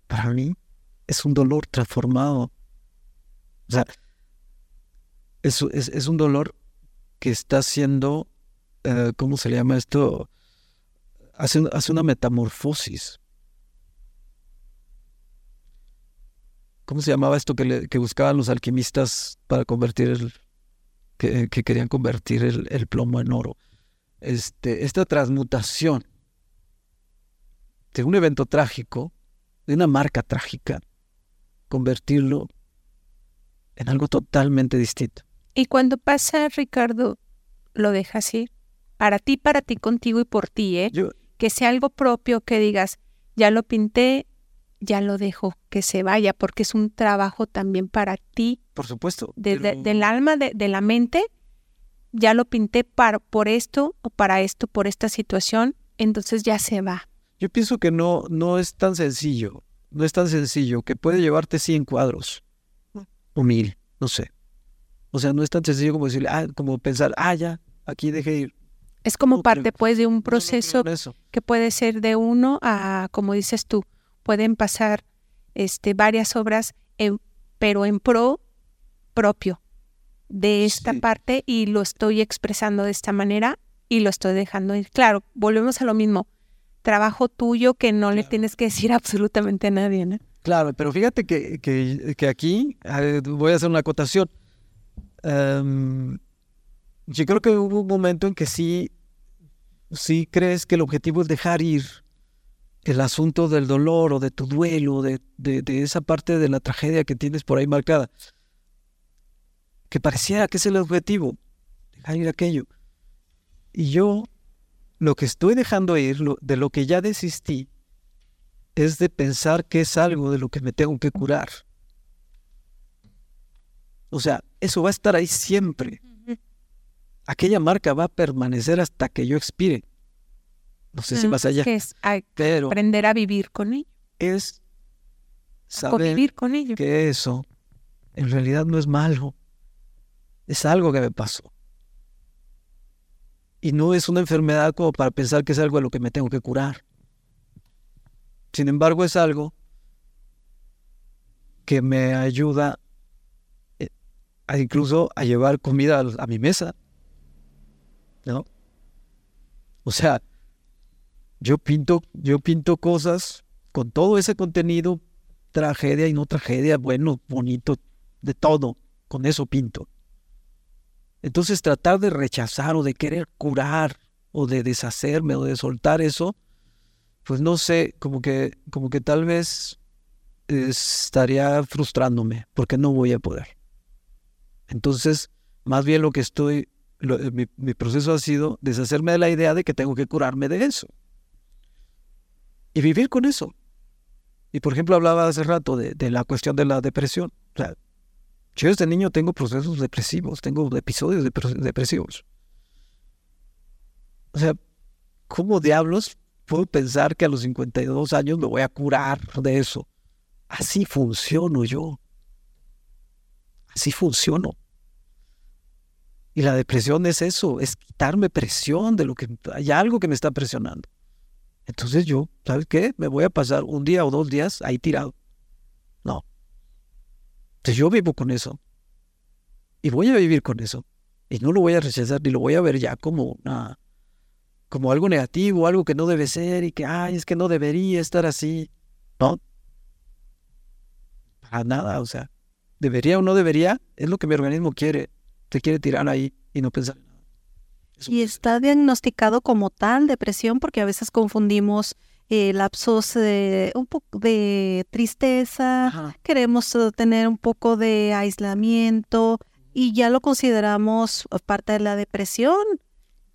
Para mí es un dolor transformado. O sea, es, es, es un dolor que está haciendo, eh, ¿cómo se le llama esto? Hace, hace una metamorfosis. ¿Cómo se llamaba esto que, le- que buscaban los alquimistas para convertir el, que, que querían convertir el, el plomo en oro? Este, esta transmutación de un evento trágico, de una marca trágica, convertirlo en algo totalmente distinto. Y cuando pasa, Ricardo, lo dejas ir. Para ti, para ti, contigo y por ti, ¿eh? Yo, Que sea algo propio, que digas, ya lo pinté, ya lo dejo, que se vaya, porque es un trabajo también para ti, por supuesto. desde pero- del alma, de, de la mente. Ya lo pinté para, por esto o para esto, por esta situación, entonces ya se va. Yo pienso que no, no es tan sencillo. No es tan sencillo que puede llevarte 100 cuadros o mil, no sé. O sea, no es tan sencillo como decirle, ah, como pensar, ah, ya, aquí dejé ir. Es como No parte, pues, de un No, no creo proceso que puede ser de uno a, como dices tú, pueden pasar este, varias obras, en- pero en pro propio de esta Sí. parte y lo estoy expresando de esta manera y lo estoy dejando ir. Claro, volvemos a lo mismo. Trabajo tuyo que no le tienes que decir (laughs) absolutamente a nadie, ¿no? Claro, pero fíjate que, que, que aquí eh, voy a hacer una acotación. Em, yo creo que hubo un momento en que sí, sí crees que el objetivo es dejar ir el asunto del dolor o de tu duelo, de, de, de esa parte de la tragedia que tienes por ahí marcada. Que pareciera que es el objetivo, dejar ir aquello. Y yo lo que estoy dejando ir, lo- de lo que ya desistí, es de pensar que es algo de lo que me tengo que curar. O sea, eso va a estar ahí siempre. Aquella marca va a permanecer hasta que yo expire. No sé si Mm, más allá, Que es pero aprender a vivir con ello, es saber con ello. que eso en realidad no es malo. Es algo que me pasó. Y no es una enfermedad como para pensar que es algo de lo que me tengo que curar. Sin embargo, es algo que me ayuda eh, a incluso a llevar comida a mi mesa. ¿No? O sea, yo pinto, yo pinto cosas con todo ese contenido, tragedia y no tragedia, bueno, bonito, de todo, con eso pinto. Entonces tratar de rechazar o de querer curar o de deshacerme o de soltar eso, pues no sé, como que, como que tal vez estaría frustrándome porque no voy a poder. Entonces, más bien lo que estoy, lo- eh, mi, mi proceso ha sido deshacerme de la idea de que tengo que curarme de eso y vivir con eso. Y por ejemplo, hablaba hace rato de, de la cuestión de la depresión. O sea, yo desde niño tengo procesos depresivos, tengo episodios depre- depresivos. O sea, ¿cómo diablos puedo pensar que a los 52 años me voy a curar de eso? Así funciono yo. Así funciono. Y la depresión es eso, es quitarme presión de lo que hay algo que me está presionando. Entonces yo, ¿sabes qué? Me voy a pasar un día o dos días ahí tirado. No. Entonces yo vivo con eso. Y voy a vivir con eso. Y no lo voy a rechazar ni lo voy a ver ya como una, como algo negativo, algo que no debe ser y que, ay, es que no debería estar así. No. Para nada, o sea, debería o no debería, es lo que mi organismo quiere. Te quiere tirar ahí y no pensar en nada. Eso Y pues, está diagnosticado como tal depresión porque a veces confundimos eh, lapsos de un poco de tristeza, ajá. queremos eh, tener un poco de aislamiento y ya lo consideramos eh, parte de la depresión.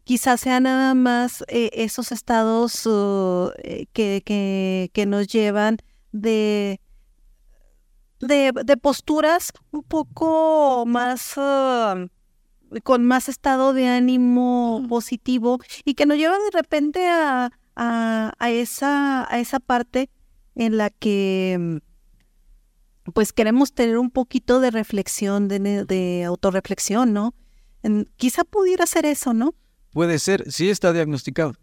Quizás sea nada más eh, esos estados uh, que, que, que nos llevan de, de, de posturas un poco más, uh, con más estado de ánimo positivo y que nos llevan de repente a, a, a esa, a esa parte en la que mm, pues queremos tener un poquito de reflexión, de, de autorreflexión, ¿no? quizá pudiera ser eso, ¿no? Puede ser, sí está diagnosticado.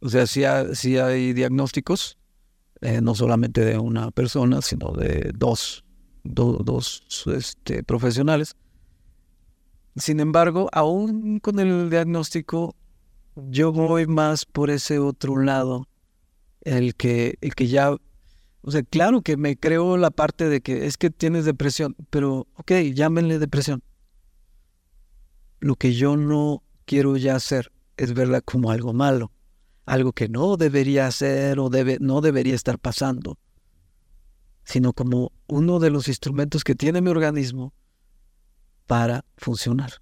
O sea, sí, hay diagnósticos, eh, no solamente de una persona, sino de dos, dos este, profesionales. Sin embargo, aún con el diagnóstico, yo voy más por ese otro lado, el que, el que ya, o sea, claro que me creo la parte de que es que tienes depresión, pero ok, llámenle depresión. Lo que yo no quiero ya hacer es verla como algo malo, algo que no debería hacer o debe, no debería estar pasando, sino como uno de los instrumentos que tiene mi organismo para funcionar.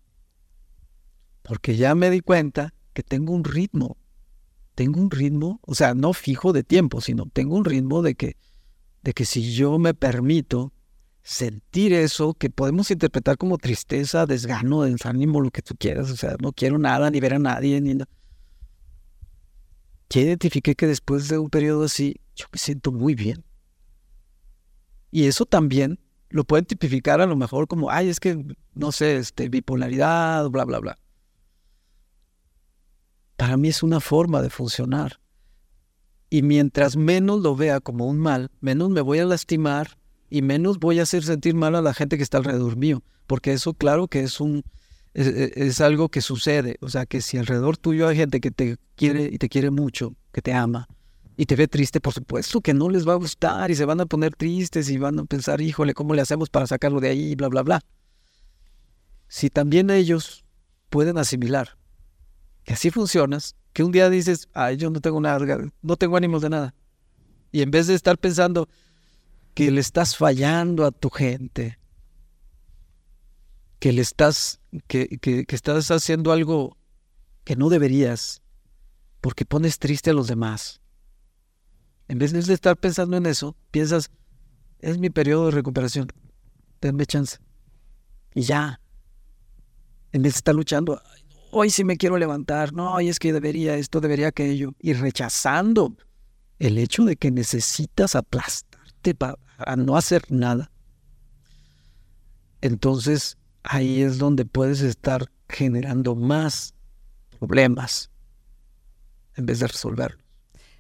Porque ya me di cuenta que tengo un ritmo, tengo un ritmo, o sea, no fijo de tiempo, sino tengo un ritmo de que, de que si yo me permito sentir eso, que podemos interpretar como tristeza, desgano, desánimo, lo que tú quieras, o sea, no quiero nada, ni ver a nadie, ni nada. Ya identifiqué que después de un periodo así, yo me siento muy bien. Y eso también lo pueden tipificar a lo mejor como, ay, es que, no sé, este, bipolaridad, bla, bla, bla. Para mí es una forma de funcionar. Y mientras menos lo vea como un mal, menos me voy a lastimar, y menos voy a hacer sentir mal a la gente que está alrededor mío, porque eso claro que es un es, algo que sucede, o sea, que si alrededor tuyo hay gente que te quiere y te quiere mucho, que te ama y te ve triste, por supuesto que no les va a gustar y se van a poner tristes y van a pensar, "Híjole, ¿cómo le hacemos para sacarlo de ahí?" bla bla bla. Si también ellos pueden asimilar que así funcionas, que un día dices, "Ay, yo no tengo nada, no tengo ánimos de nada." Y en vez de estar pensando, que le estás fallando a tu gente, que le estás, que, que, estás haciendo algo que no deberías, porque pones triste a los demás. En vez de estar pensando en eso, piensas, es mi periodo de recuperación, denme chance. Y ya. En vez de estar luchando, hoy sí me quiero levantar, no, hoy es que debería esto, debería aquello, y rechazando el hecho de que necesitas aplastarte para no hacer nada, entonces ahí es donde puedes estar generando más problemas en vez de resolverlos.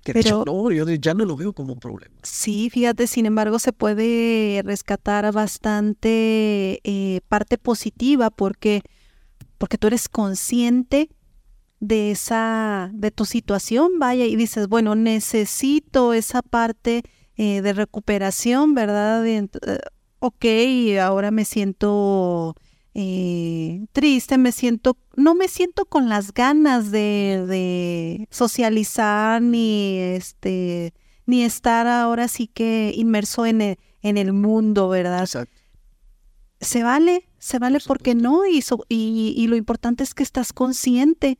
Pero, no, yo ya no lo veo como un problema. Sí, fíjate, sin embargo, se puede rescatar bastante eh, parte positiva porque, porque tú eres consciente de esa, de tu situación, vaya, y dices, bueno, necesito esa parte eh, de recuperación, ¿verdad? Eh, ok, ahora me siento eh, triste, me siento, no me siento con las ganas de, socializar ni este, ni estar ahora sí que inmerso en el, en el mundo, ¿verdad? Exacto. Se vale, se vale porque no, y, y, y lo importante es que estás consciente.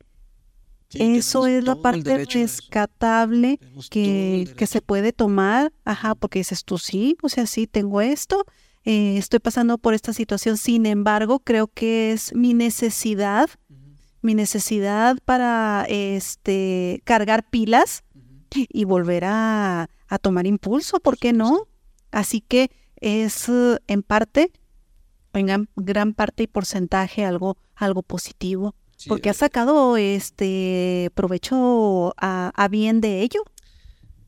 Eso es la parte rescatable que, que, se puede tomar, ajá, porque dices tú sí, o sea, sí, tengo esto, eh, estoy pasando por esta situación, sin embargo, creo que es mi necesidad, mi necesidad para este, cargar pilas y volver a, a, tomar impulso, ¿por qué no? Así que es en parte, en gran parte y porcentaje algo, algo positivo porque ha sacado este provecho a, bien de ello.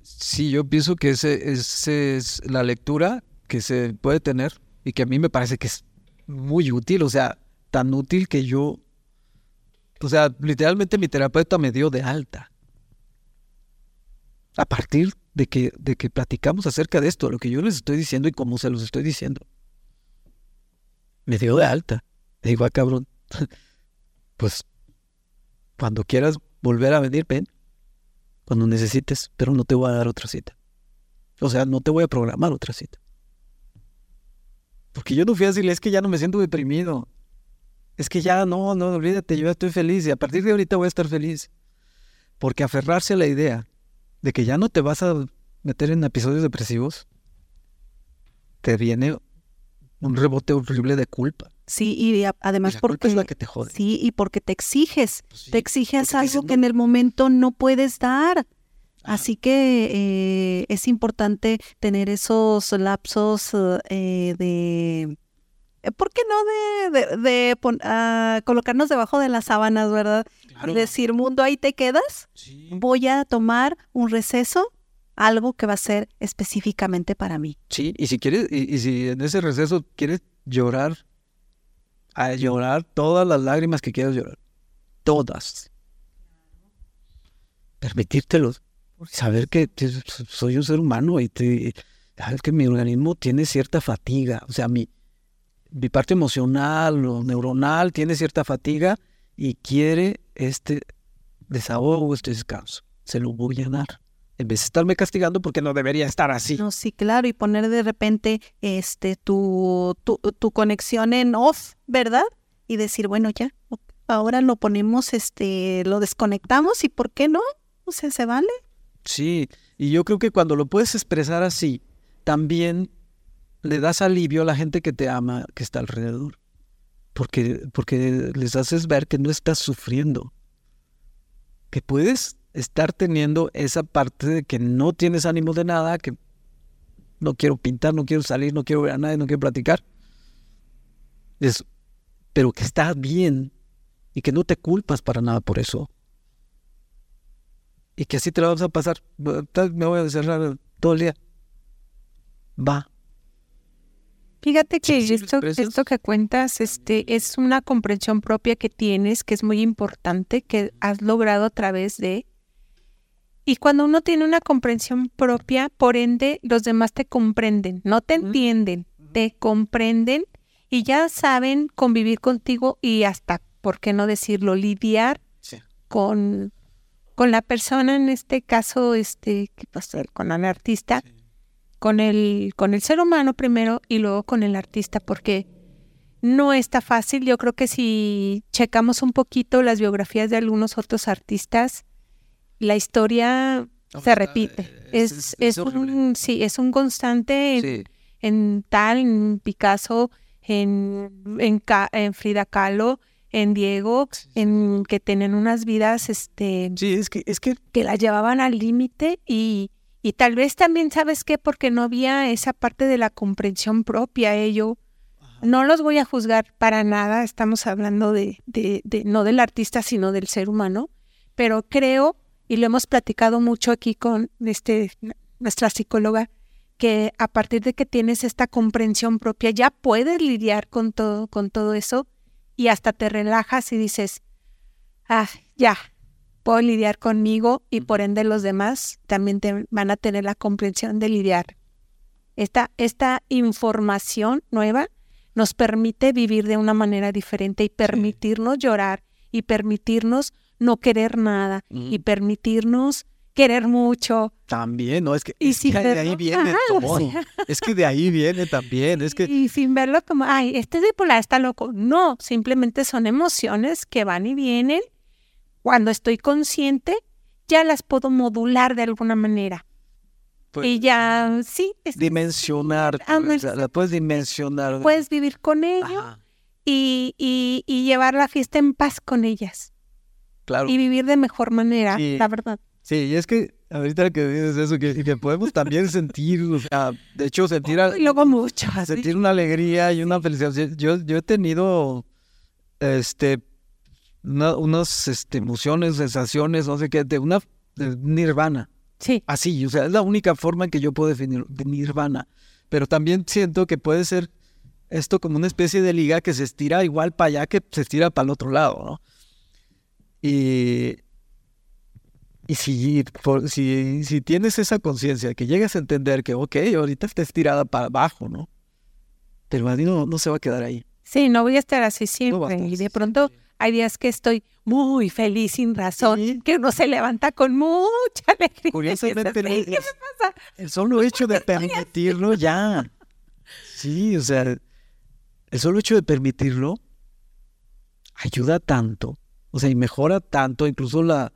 Sí, yo pienso que ese, es la lectura que se puede tener y que a mí me parece que es muy útil, o sea, tan útil que yo, o sea, literalmente mi terapeuta me dio de alta. A partir de que, de que platicamos acerca de esto, lo que yo les estoy diciendo y cómo se los estoy diciendo. Me dio de alta. Le digo, ah, cabrón, (laughs) pues cuando quieras volver a venir, ven. Cuando necesites, pero no te voy a dar otra cita. O sea, no te voy a programar otra cita. Porque yo no fui a decirle, es que ya no me siento deprimido. Es que ya no, no, olvídate, yo ya estoy feliz y a partir de ahorita voy a estar feliz. Porque aferrarse a la idea de que ya no te vas a meter en episodios depresivos, te viene un rebote horrible de culpa. Sí, y además porque es la que te jode. Sí, y porque te exiges, pues te exiges algo que en el momento no puedes dar. Así que eh, es importante tener esos lapsos eh, de, eh, ¿por qué no de, de, de pon- colocarnos debajo de las sábanas, verdad? Claro. Decir, mundo, ahí te quedas. Sí. Voy a tomar un receso, algo que va a ser específicamente para mí. Sí, y si quieres, y, si en ese receso quieres llorar, a llorar todas las lágrimas que quieras llorar. Todas. Permitírtelo. Saber que soy un ser humano y te, sabes que mi organismo tiene cierta fatiga. O sea, mi parte emocional o neuronal tiene cierta fatiga y quiere este desahogo, este descanso. Se lo voy a dar. En vez de estarme castigando porque no debería estar así. No, sí, claro, y poner de repente este tu, tu, tu conexión en off, ¿verdad? Y decir, bueno, ya, ahora lo ponemos, este, lo desconectamos y ¿por qué no? O sea, se vale. Sí, y yo creo que cuando lo puedes expresar así, también le das alivio a la gente que te ama, que está alrededor. Porque, porque les haces ver que no estás sufriendo. Que puedes estar teniendo esa parte de que no tienes ánimo de nada, que no quiero pintar, no quiero salir, no quiero ver a nadie, no quiero platicar. Es- pero que estás bien y que no te culpas para nada por eso y que así te la vas a pasar. Me voy a encerrar todo el día. Va. Fíjate que Sí, lo esto, esto que cuentas este, es una comprensión propia que tienes, que es muy importante, que has logrado a través de... Y cuando uno tiene una comprensión propia, por ende, los demás te comprenden, no te entienden, te comprenden y ya saben convivir contigo y hasta, ¿por qué no decirlo?, lidiar Sí. con, con la persona, en este caso, este. Con el artista, con el, con el ser humano primero y luego con el artista, porque no está fácil. Yo creo que si checamos un poquito las biografías de algunos otros artistas, la historia se repite. Es, es, un, sí, es un constante en, Sí. en tal, en Picasso, en, en, Frida Kahlo, en Diego, en que tienen unas vidas este, Sí, es que, es que que la llevaban al límite y, y tal vez también, ¿sabes qué? Porque no había esa parte de la comprensión propia, ello. No los voy a juzgar para nada, estamos hablando de, de, de- no del artista, sino del ser humano, pero creo, y lo hemos platicado mucho aquí con este, nuestra psicóloga, que a partir de que tienes esta comprensión propia, ya puedes lidiar con todo, con todo eso, y hasta te relajas y dices, ah, ya, puedo lidiar conmigo y por ende los demás también te van a tener la comprensión de lidiar. Esta, esta información nueva nos permite vivir de una manera diferente y permitirnos llorar y permitirnos no querer nada y permitirnos querer mucho. también, ¿no? Es que, Y es de ahí viene todo. Es que de ahí viene también. Es que Y sin verlo como, ay, este es bipolar, está loco. No, simplemente son emociones que van y vienen. Cuando estoy consciente, ya las puedo modular de alguna manera. pues, y ya, sí, es- dimensionar. Sea, la puedes dimensionar. puedes vivir con ello y, y llevar la fiesta en paz con ellas. Claro. Y vivir de mejor manera, Sí. la verdad. Sí, y es que ahorita que dices eso, que, que podemos también sentir, o sea, de hecho, sentir, a- Y luego mucho. sentir una alegría y una felicidad. Yo, yo he tenido, este, una- unas este, emociones, sensaciones, no sé qué, de una de nirvana. Sí, Así, o sea, es la única forma en que yo puedo definir de nirvana. Pero también siento que puede ser esto como una especie de liga que se estira igual para allá que se estira para el otro lado, ¿no? Y, y si, por- si, si tienes esa conciencia, que llegas a entender que, ok, ahorita está estirada para abajo, ¿no? Pero ahí no, no se va a quedar ahí. sí, no voy a estar así a siempre. y de pronto hay días que estoy muy feliz sin razón, Sí. que uno se levanta con mucha alegría. Curiosamente, dices, el, "¿Qué me pasa?". el solo hecho de (laughs) permitirlo ya. Sí, o sea, el solo hecho de permitirlo ayuda tanto, o sea, y mejora tanto incluso la,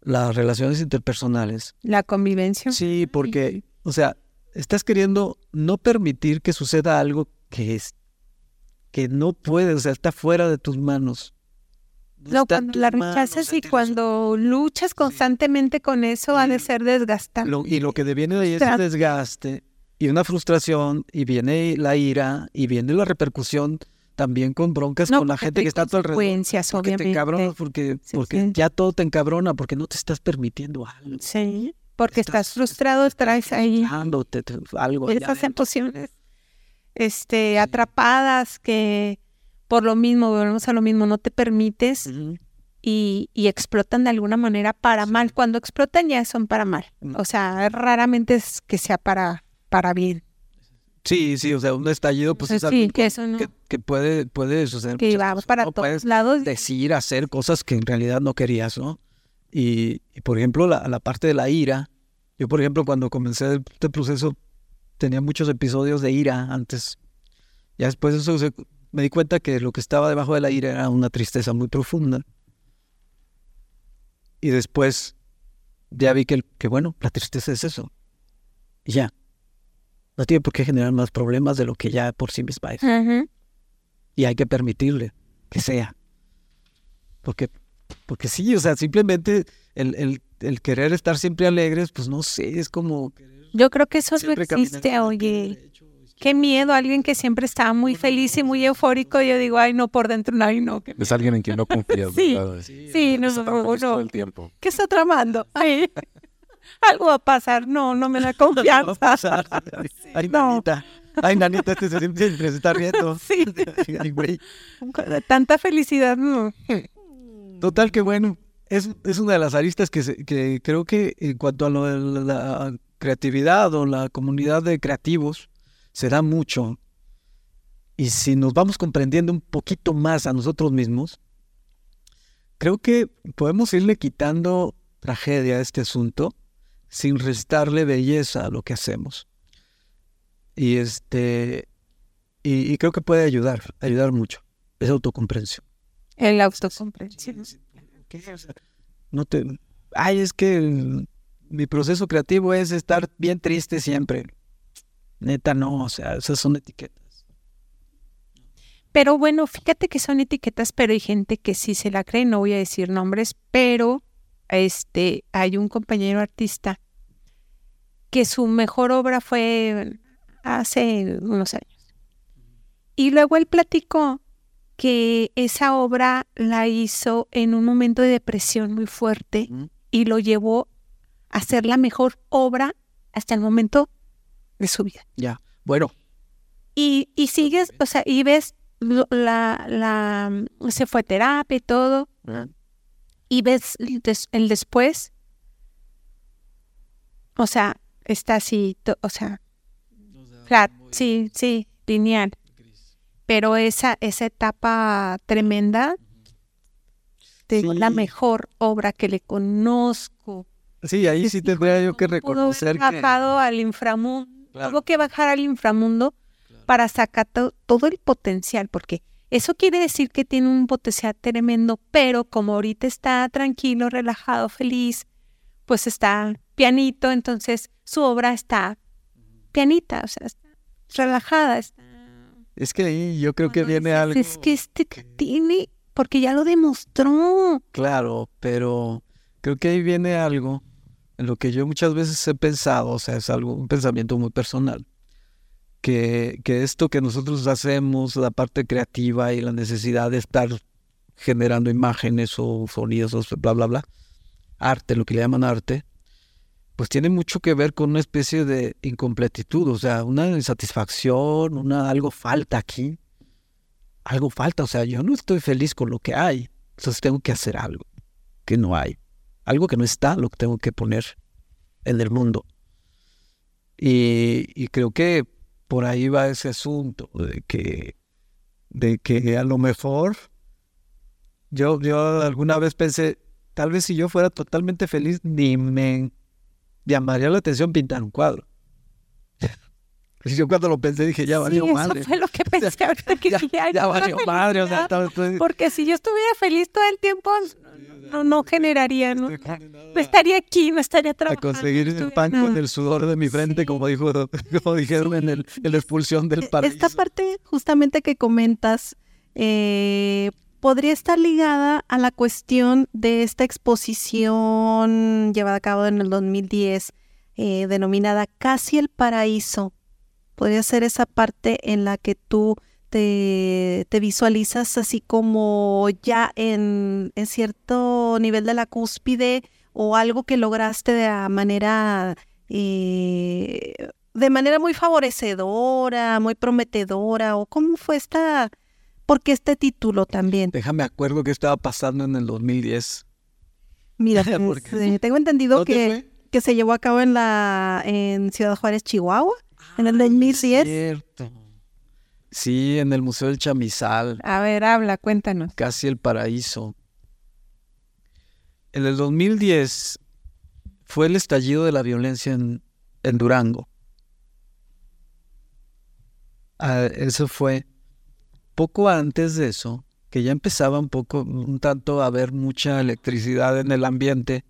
las relaciones interpersonales. La convivencia. Sí, porque, o sea, estás queriendo no permitir que suceda algo que es que no puede, o sea, está fuera de tus manos. No, cuando la manos rechazas y cuando luchas constantemente con eso, ha de ser desgastante. Lo- y lo que deviene de ahí es desgaste y una frustración, y viene la ira, y viene la repercusión también con broncas No, con la gente que está a tu alrededor. Porque te obviamente. encabronas, porque, Sí, porque sí. ya todo te encabrona, porque no te estás permitiendo algo. Sí, porque Estás- estás frustrado, traes ahí te- te- algo esas emociones este, atrapadas que por lo mismo, volvemos a lo mismo, no te permites y, y explotan de alguna manera para mal. Cuando explotan ya son para mal. Mm. O sea, raramente es que sea para, para bien. Sí, sí, o sea, un estallido, pues es sí, algo que eso no, que, que puede, puede suceder. que vamos para ¿no? todos Puedes lados. decir, hacer cosas que en realidad no querías, ¿no? Y, y, por ejemplo, la, la parte de la ira. Yo, por ejemplo, cuando comencé este proceso, tenía muchos episodios de ira antes. Ya después de eso se- me di cuenta que lo que estaba debajo de la ira era una tristeza muy profunda. Y después ya vi que, el- que bueno, la tristeza es eso. Y ya. No tiene por qué generar más problemas de lo que ya por sí misma es Ujú. y hay que permitirle que sea. Porque, porque sí, o sea, simplemente el, el, el querer estar siempre alegres, pues no sé, es como Yo creo que eso no existe, oye. Qué miedo, alguien que siempre estaba muy feliz y muy eufórico. Yo digo, ay, no, por dentro, no, ay, no. ¿Qué, Es alguien en quien no (laughs) confías, Sí. ¿verdad? sí, no, no, no. el tiempo. ¿Qué está tramando? Ay, algo va a pasar. No, no me da (laughs) Va a confianza. pasar. (laughs) Ay, no. nanita. Ay, nanita, este se, siempre se está riendo. (laughs) Sí. Ay, güey. Tanta felicidad. no. Total que bueno, es, es una de las aristas que, se- que creo que en cuanto a lo de la creatividad o la comunidad de creativos, se da mucho. Y si nos vamos comprendiendo un poquito más a nosotros mismos, creo que podemos irle quitando tragedia a este asunto sin restarle belleza a lo que hacemos. Y este y, y creo que puede ayudar, ayudar mucho. Es autocomprensión. El autocomprensión. ¿Qué? O sea, no te. Ay, es que mi proceso creativo es estar bien triste siempre. Neta, no, o sea, esas son etiquetas. Pero bueno, fíjate que son etiquetas, pero hay gente que sí se la cree, no voy a decir nombres, pero este hay un compañero artista que su mejor obra fue hace unos años. Y luego él platicó que esa obra la hizo en un momento de depresión muy fuerte y lo llevó a ser la mejor obra hasta el momento de su vida. Ya. Bueno, Y, y sigues, o sea, y ves la, la, se fue a terapia y todo, y ves el, des- el después, o sea, está así, o sea, flat, sí, sí, lineal. Pero esa, esa etapa tremenda, te digo, la mejor obra que le conozco. sí, ahí sí tendría yo que Pudo haber reconocer que. bajado al inframundo, Claro. tuvo que bajar al inframundo para sacar to- todo el potencial, porque eso quiere decir que tiene un potencial tremendo, pero como ahorita está tranquilo, relajado, feliz, pues está pianito, entonces su obra está pianita, o sea, está relajada. Está... Es que ahí yo creo que viene dices, algo. Es que este tiene, porque ya lo demostró. Claro, pero creo que ahí viene algo en lo que yo muchas veces he pensado, o sea, es algo, un pensamiento muy personal, que, que esto que nosotros hacemos, la parte creativa y la necesidad de estar generando imágenes o sonidos, o bla, bla, bla, arte, lo que le llaman arte, pues tiene mucho que ver con una especie de incompletitud, o sea, una insatisfacción, una, algo falta aquí, algo falta, o sea, yo no estoy feliz con lo que hay, entonces tengo que hacer algo que no hay, algo que no está, lo que tengo que poner en el mundo. Y, y creo que por ahí va ese asunto de que, de que a lo mejor yo, yo alguna vez pensé, tal vez si yo fuera totalmente feliz, ni me llamaría la atención pintar un cuadro. (laughs) Y yo cuando lo pensé dije, ya Sí, valió eso madre. fue lo que (laughs) pensé ahorita que Ya, dije, "Ay, ya valió madre, o sea, felicidad". estaba- estoy- Porque si yo estuviera feliz todo el tiempo, no, no generaría, ¿no? No estaría aquí, no estaría a trabajando. conseguir no el pan con el sudor de mi frente, como dijo, (laughs) como dijeron en, el, en la expulsión del paraíso. Esta parte justamente que comentas eh, podría estar ligada a la cuestión de esta exposición llevada a cabo en el 2010, eh, denominada Casi el Paraíso, podría ser esa parte en la que tú te, visualizas así como ya en, en cierto nivel de la cúspide o algo que lograste de manera eh, de manera muy favorecedora, muy prometedora, o cómo fue esta, ¿por qué este título también? Déjame acuerdo que estaba pasando en el 2010. Mira, (laughs) pues, eh, tengo entendido que, que se llevó a cabo en la en Ciudad Juárez, Chihuahua, en el 2010. Cierto. Sí, en el Museo del Chamizal. A ver, habla, cuéntanos. Casi el paraíso. En el 2010 fue el estallido de la violencia en, en Durango. Ah, eso fue poco antes de eso, que ya empezaba un poco, un tanto a haber mucha electricidad en el ambiente.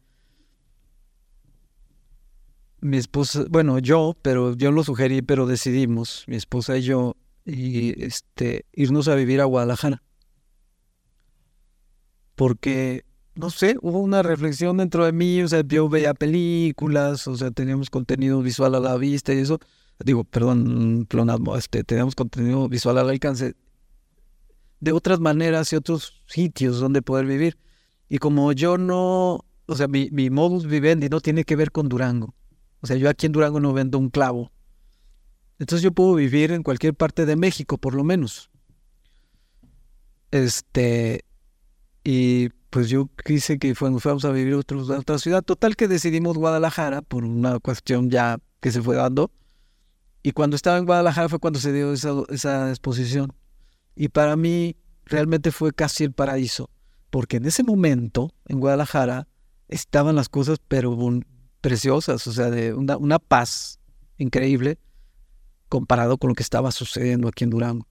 Mi esposa, bueno, yo, pero yo lo sugerí, pero decidimos, mi esposa y yo, este, irnos a vivir a Guadalajara. Porque, no sé, hubo una reflexión dentro de mí, o sea, yo veía películas, o sea, teníamos contenido visual a la vista y eso digo, perdón, plonasmo, este, tenemos contenido visual al alcance de otras maneras y otros sitios donde poder vivir. Y como yo no, o sea, mi, mi modus vivendi no tiene que ver con Durango. O sea, yo aquí en Durango no vendo un clavo. Entonces yo puedo vivir en cualquier parte de México, por lo menos. Este, y pues yo quise que fuéramos, a vivir a otra ciudad. Total que decidimos Guadalajara por una cuestión ya que se fue dando. Y cuando estaba en Guadalajara fue cuando se dio esa, exposición. Y para mí realmente fue casi el paraíso, porque en ese momento en Guadalajara estaban las cosas pero preciosas, o sea, de una, una paz increíble comparado con lo que estaba sucediendo aquí en Durango.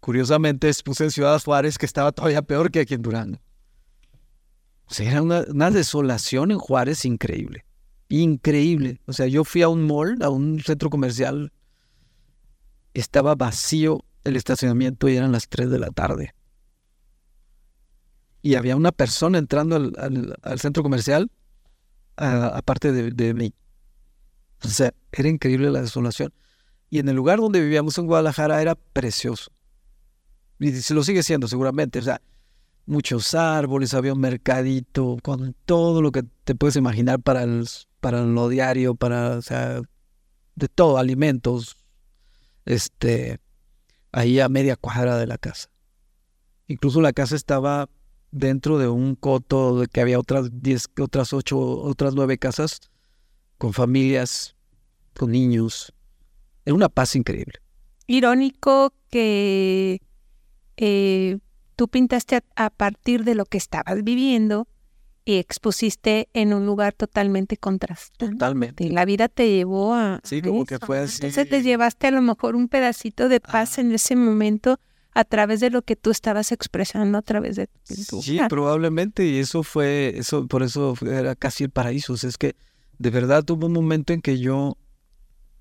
Curiosamente expuse en Ciudad Juárez que estaba todavía peor que aquí en Durango. O sea, era una, una desolación en Juárez increíble increíble. O sea, yo fui a un mall, a un centro comercial, estaba vacío el estacionamiento y eran las 3 de la tarde. Y había una persona entrando al, centro comercial, aparte de, de, mí. O sea, era increíble la desolación. Y en el lugar donde vivíamos en Guadalajara era precioso. Y se lo sigue siendo seguramente. O sea, muchos árboles, había un mercadito con todo lo que te puedes imaginar para el, para lo diario, para, o sea, de todo, alimentos, este, ahí a media cuadra de la casa. Incluso la casa estaba dentro de un coto de que había otras diez, otras ocho, otras nueve casas con familias, con niños. Era una paz increíble. Irónico que eh, tú pintaste a, partir de lo que estabas viviendo y expusiste en un lugar totalmente contrastante. Totalmente. La vida te llevó a. Sí, como que fue así. Entonces te llevaste a lo mejor un pedacito de paz en ese momento a través de lo que tú estabas expresando a través de tu pintura. Sí, probablemente, y eso fue, eso, por eso era casi el paraíso. es que de verdad tuvo un momento en que yo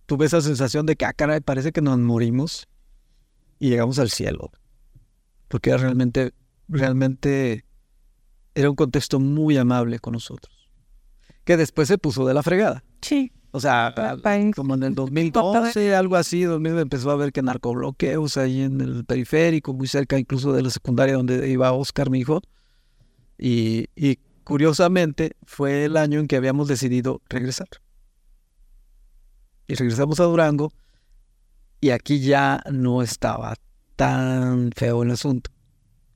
tuve esa sensación de que, ah, caray, parece que nos morimos y llegamos al cielo. Porque era realmente, realmente era un contexto muy amable con nosotros. Que después se puso de la fregada. Sí. O sea, como en el (laughs) 2012, algo así, 2000 empezó a ver que narcobloqueos ahí en el periférico, muy cerca incluso de la secundaria donde iba Oscar, mi hijo. Y, y curiosamente fue el año en que habíamos decidido regresar. Y regresamos a Durango y aquí ya no estaba tan feo el asunto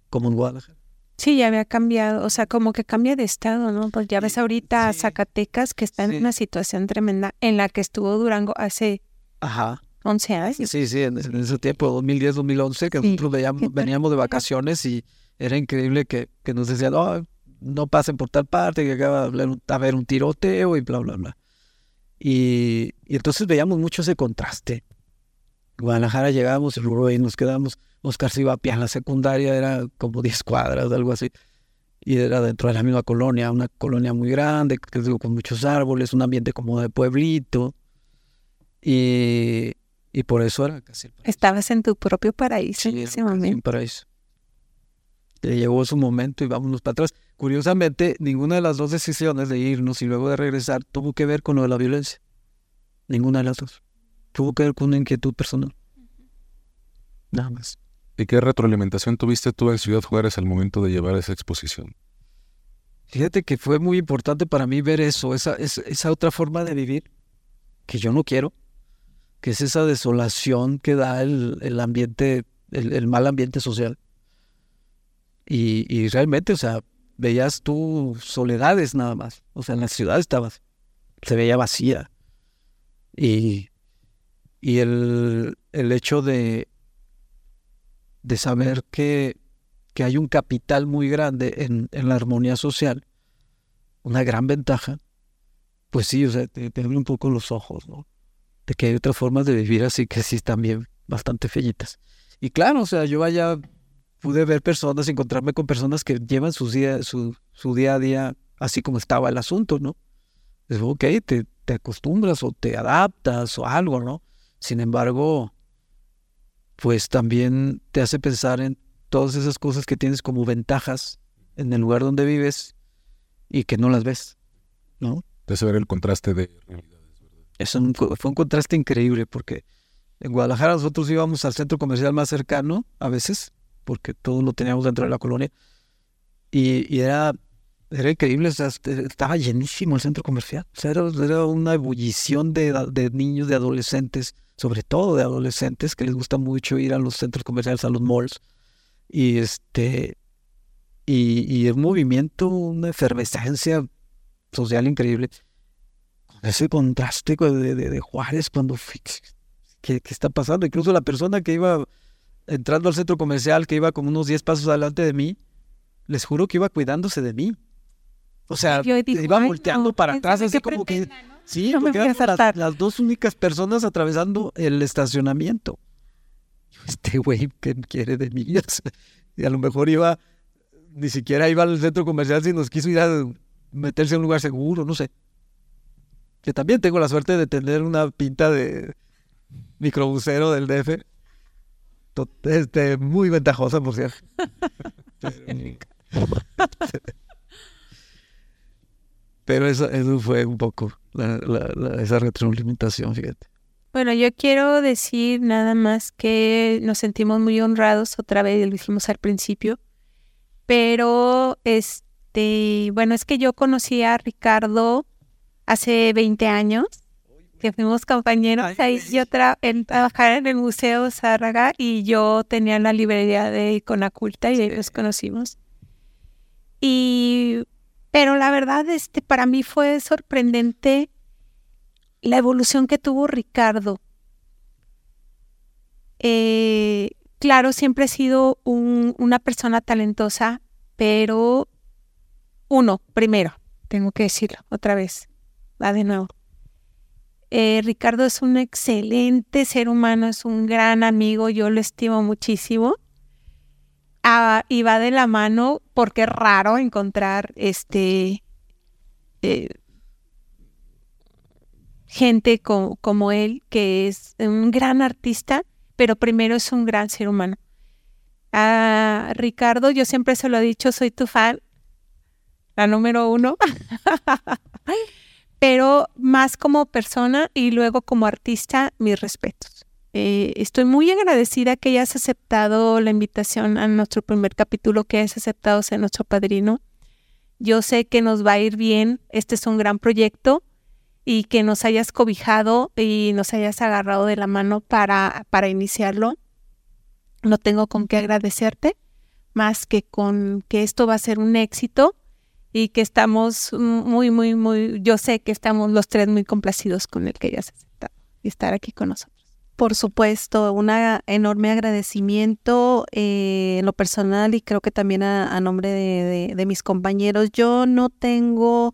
como en Guadalajara. Sí, ya había cambiado, o sea, como que cambia de estado, ¿no? Pues ya ves ahorita Zacatecas que está en una situación tremenda en la que estuvo Durango hace Ajá. 11 años. Sí, sí, en, ese tiempo, 2010, 2011, que nosotros veníamos de vacaciones y era increíble que, que nos decían, oh, no pasen por tal parte, que acaba de haber un tiroteo y bla, bla, bla. Y, y entonces veíamos mucho ese contraste. Guadalajara llegábamos y nos quedamos Oscar se iba a pie a la secundaria, era como 10 cuadras, algo así. Y era dentro de la misma colonia, una colonia muy grande, con muchos árboles, un ambiente como de pueblito. Y, y por eso era casi el paraíso. Estabas en tu propio paraíso en ese momento. Un paraíso. Le llegó su momento y vámonos para atrás. Curiosamente, ninguna de las dos decisiones de irnos y luego de regresar tuvo que ver con lo de la violencia. Ninguna de las dos. Tuvo que ver con una inquietud personal. Nada más. ¿Y qué retroalimentación tuviste tú en Ciudad Juárez al momento de llevar esa exposición? Fíjate que fue muy importante para mí ver eso, esa, esa otra forma de vivir que yo no quiero, que es esa desolación que da el, ambiente, el, mal ambiente social. Y, y, realmente, o sea, veías tú soledades nada más. O sea, en la ciudad estabas, se veía vacía. Y, y el, el hecho de, de saber que, que hay un capital muy grande en, en, la armonía social, una gran ventaja, pues sí, o sea, te, abre un poco los ojos, ¿no? De que hay otras formas de vivir así que sí están bien, bastante fellitas. Y claro, o sea, yo vaya, pude ver personas, encontrarme con personas que llevan su día, su, su día a día así como estaba el asunto, ¿no? Es ok, te, te acostumbras o te adaptas o algo, ¿no? Sin embargo, pues también te hace pensar en todas esas cosas que tienes como ventajas en el lugar donde vives y que no las ves, ¿no? Te hace ver el contraste de realidades, ¿verdad? Es un, fue un contraste increíble porque en Guadalajara nosotros íbamos al centro comercial más cercano a veces, porque todo lo teníamos dentro de la colonia, y, era, era increíble, o sea, este, estaba llenísimo el centro comercial, o sea, era, una ebullición de, de niños, de adolescentes, sobre todo de adolescentes que les gusta mucho ir a los centros comerciales, a los malls. Y este y, y un movimiento, una efervescencia social increíble. Ese contraste de, de, Juárez cuando ¿qué, ¿qué, está pasando? Incluso la persona que iba entrando al centro comercial, que iba como unos 10 pasos adelante de mí, les juro que iba cuidándose de mí. O sea, iba volteando para atrás, así como que... Sí, porque eran las, dos únicas personas atravesando el estacionamiento. Este güey, ¿qué quiere de mí? (laughs) y a lo mejor iba, ni siquiera iba al centro comercial, sino quiso ir a meterse en un lugar seguro, no sé. Que también tengo la suerte de tener una pinta de microbusero del DF. Este, muy ventajosa, por cierto. (laughs) (laughs) Pero eso, eso fue un poco esa retroalimentación, fíjate. Bueno, yo quiero decir nada más que nos sentimos muy honrados, otra vez lo dijimos al principio, pero este, bueno, es que yo conocí a Ricardo hace 20 años, que fuimos compañeros, ahí yo tra él trabajaba en el Museo Zárraga y yo tenía la librería de Iconaculta y ahí nos conocimos. Y pero la verdad, este, para mí fue sorprendente la evolución que tuvo Ricardo. Eh, claro, siempre he sido una persona talentosa, pero uno, primero, tengo que decirlo otra vez, va de nuevo. Eh, Ricardo es un excelente ser humano, es un gran amigo, yo lo estimo muchísimo y va de la mano porque es raro encontrar este eh, gente como él que es un gran artista, pero primero es un gran ser humano. A Ricardo, yo siempre se lo he dicho, soy tu fan, la número uno, (laughs) pero más como persona y luego como artista, mis respetos. Eh, estoy muy agradecida que hayas aceptado la invitación a nuestro primer capítulo, que hayas aceptado ser nuestro padrino. Yo sé que nos va a ir bien, este es un gran proyecto y que nos hayas cobijado y nos hayas agarrado de la mano para, para iniciarlo. No tengo con qué agradecerte, más que con que esto va a ser un éxito y que estamos muy, muy, muy, yo sé que estamos los tres muy complacidos con el que hayas aceptado y estar aquí con nosotros. Por supuesto, un enorme agradecimiento eh, en lo personal y creo que también a, nombre de, mis compañeros. Yo no tengo,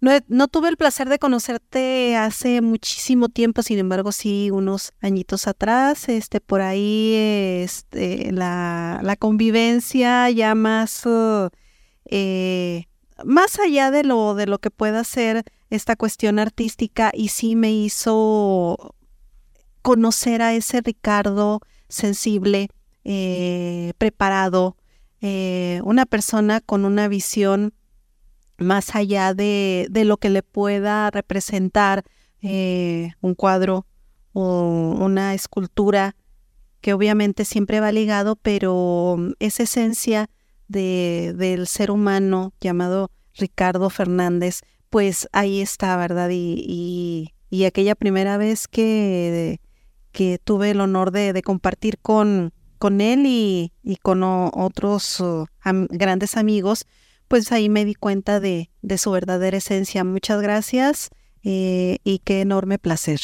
no, tuve el placer de conocerte hace muchísimo tiempo, sin embargo, sí, unos añitos atrás, este, por ahí, este, la, convivencia ya más, eh, más allá de lo, de lo que pueda ser esta cuestión artística y sí me hizo conocer a ese Ricardo sensible, eh, preparado, eh, una persona con una visión más allá de, de lo que le pueda representar eh, un cuadro, o una escultura que obviamente siempre va ligado, pero esa esencia de, del ser humano llamado Ricardo Fernández, pues ahí está, ¿verdad? Y, y, aquella primera vez que, que tuve el honor de, compartir con, con él y, y con otros uh, grandes amigos, pues ahí me di cuenta de, de su verdadera esencia. Muchas gracias eh, y qué enorme placer.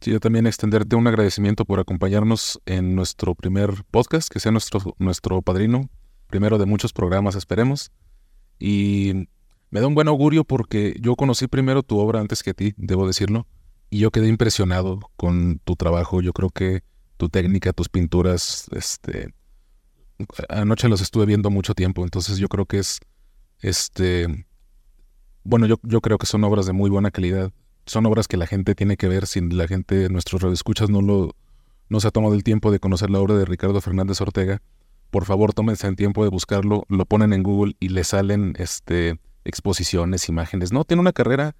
Sí, yo también extenderte un agradecimiento por acompañarnos en nuestro primer podcast, que sea nuestro, nuestro padrino, primero de muchos programas, esperemos. Y me da un buen augurio porque yo conocí primero tu obra antes que ti, debo decirlo, y yo quedé impresionado con tu trabajo. Yo creo que tu técnica, tus pinturas, este, anoche los estuve viendo mucho tiempo, entonces yo creo que es, este, bueno, yo, yo creo que son obras de muy buena calidad. Son obras que la gente tiene que ver. Si la gente, nuestros radioescuchas, no lo, no se ha tomado el tiempo de conocer la obra de Ricardo Fernández Ortega, por favor tómense el tiempo de buscarlo, lo ponen en Google y le salen este, exposiciones, imágenes. No, tiene una carrera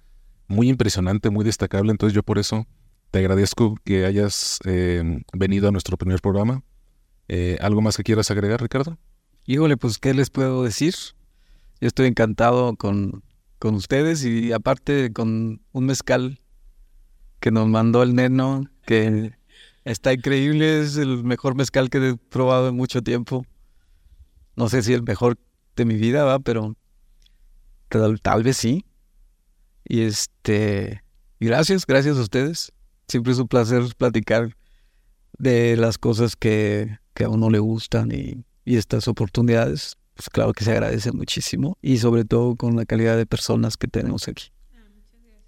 muy impresionante, muy destacable, entonces yo por eso te agradezco que hayas eh, venido a nuestro primer programa. Eh, ¿Algo más que quieras agregar, Ricardo? Híjole, pues, ¿qué les puedo decir? Yo estoy encantado con, con ustedes y aparte con un mezcal que nos mandó el neno, que está increíble, es el mezcal mezcal que he probado en mucho tiempo. No sé si el mejor de mi vida, va, pero tal vez sí. Y este, gracias, gracias a ustedes. Siempre es un placer platicar de las cosas que, que a uno le gustan y, y estas oportunidades pues claro que se agradece muchísimo y sobre todo con la calidad de personas que tenemos aquí.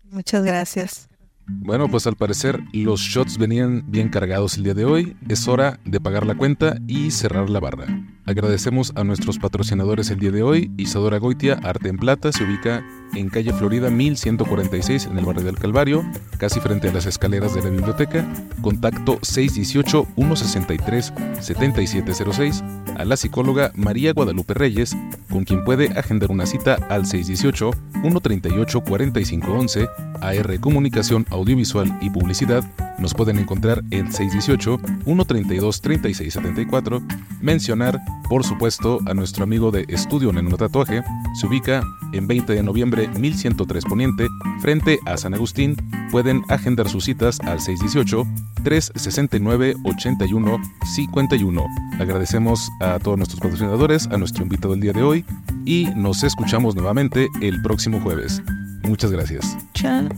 Muchas gracias. Bueno, pues al parecer los shots venían bien cargados el día de hoy. Es hora de pagar la cuenta y cerrar la barra. Agradecemos a nuestros patrocinadores el día de hoy. Isadora Goitia, Arte en Plata, se ubica en calle Florida 1146 en el barrio del Calvario, casi frente a las escaleras de la biblioteca. Contacto 618-163-7706 a la psicóloga María Guadalupe Reyes, con quien puede agendar una cita al 618-138-4511. AR Comunicación Audiovisual y Publicidad nos pueden encontrar en 618-132-3674. Mencionar por supuesto, a nuestro amigo de Estudio Neno Tatuaje, se ubica en 20 de noviembre 1103 Poniente, frente a San Agustín. Pueden agendar sus citas al 618-369-8151. Agradecemos a todos nuestros patrocinadores, a nuestro invitado del día de hoy y nos escuchamos nuevamente el próximo jueves. Muchas gracias. Chao.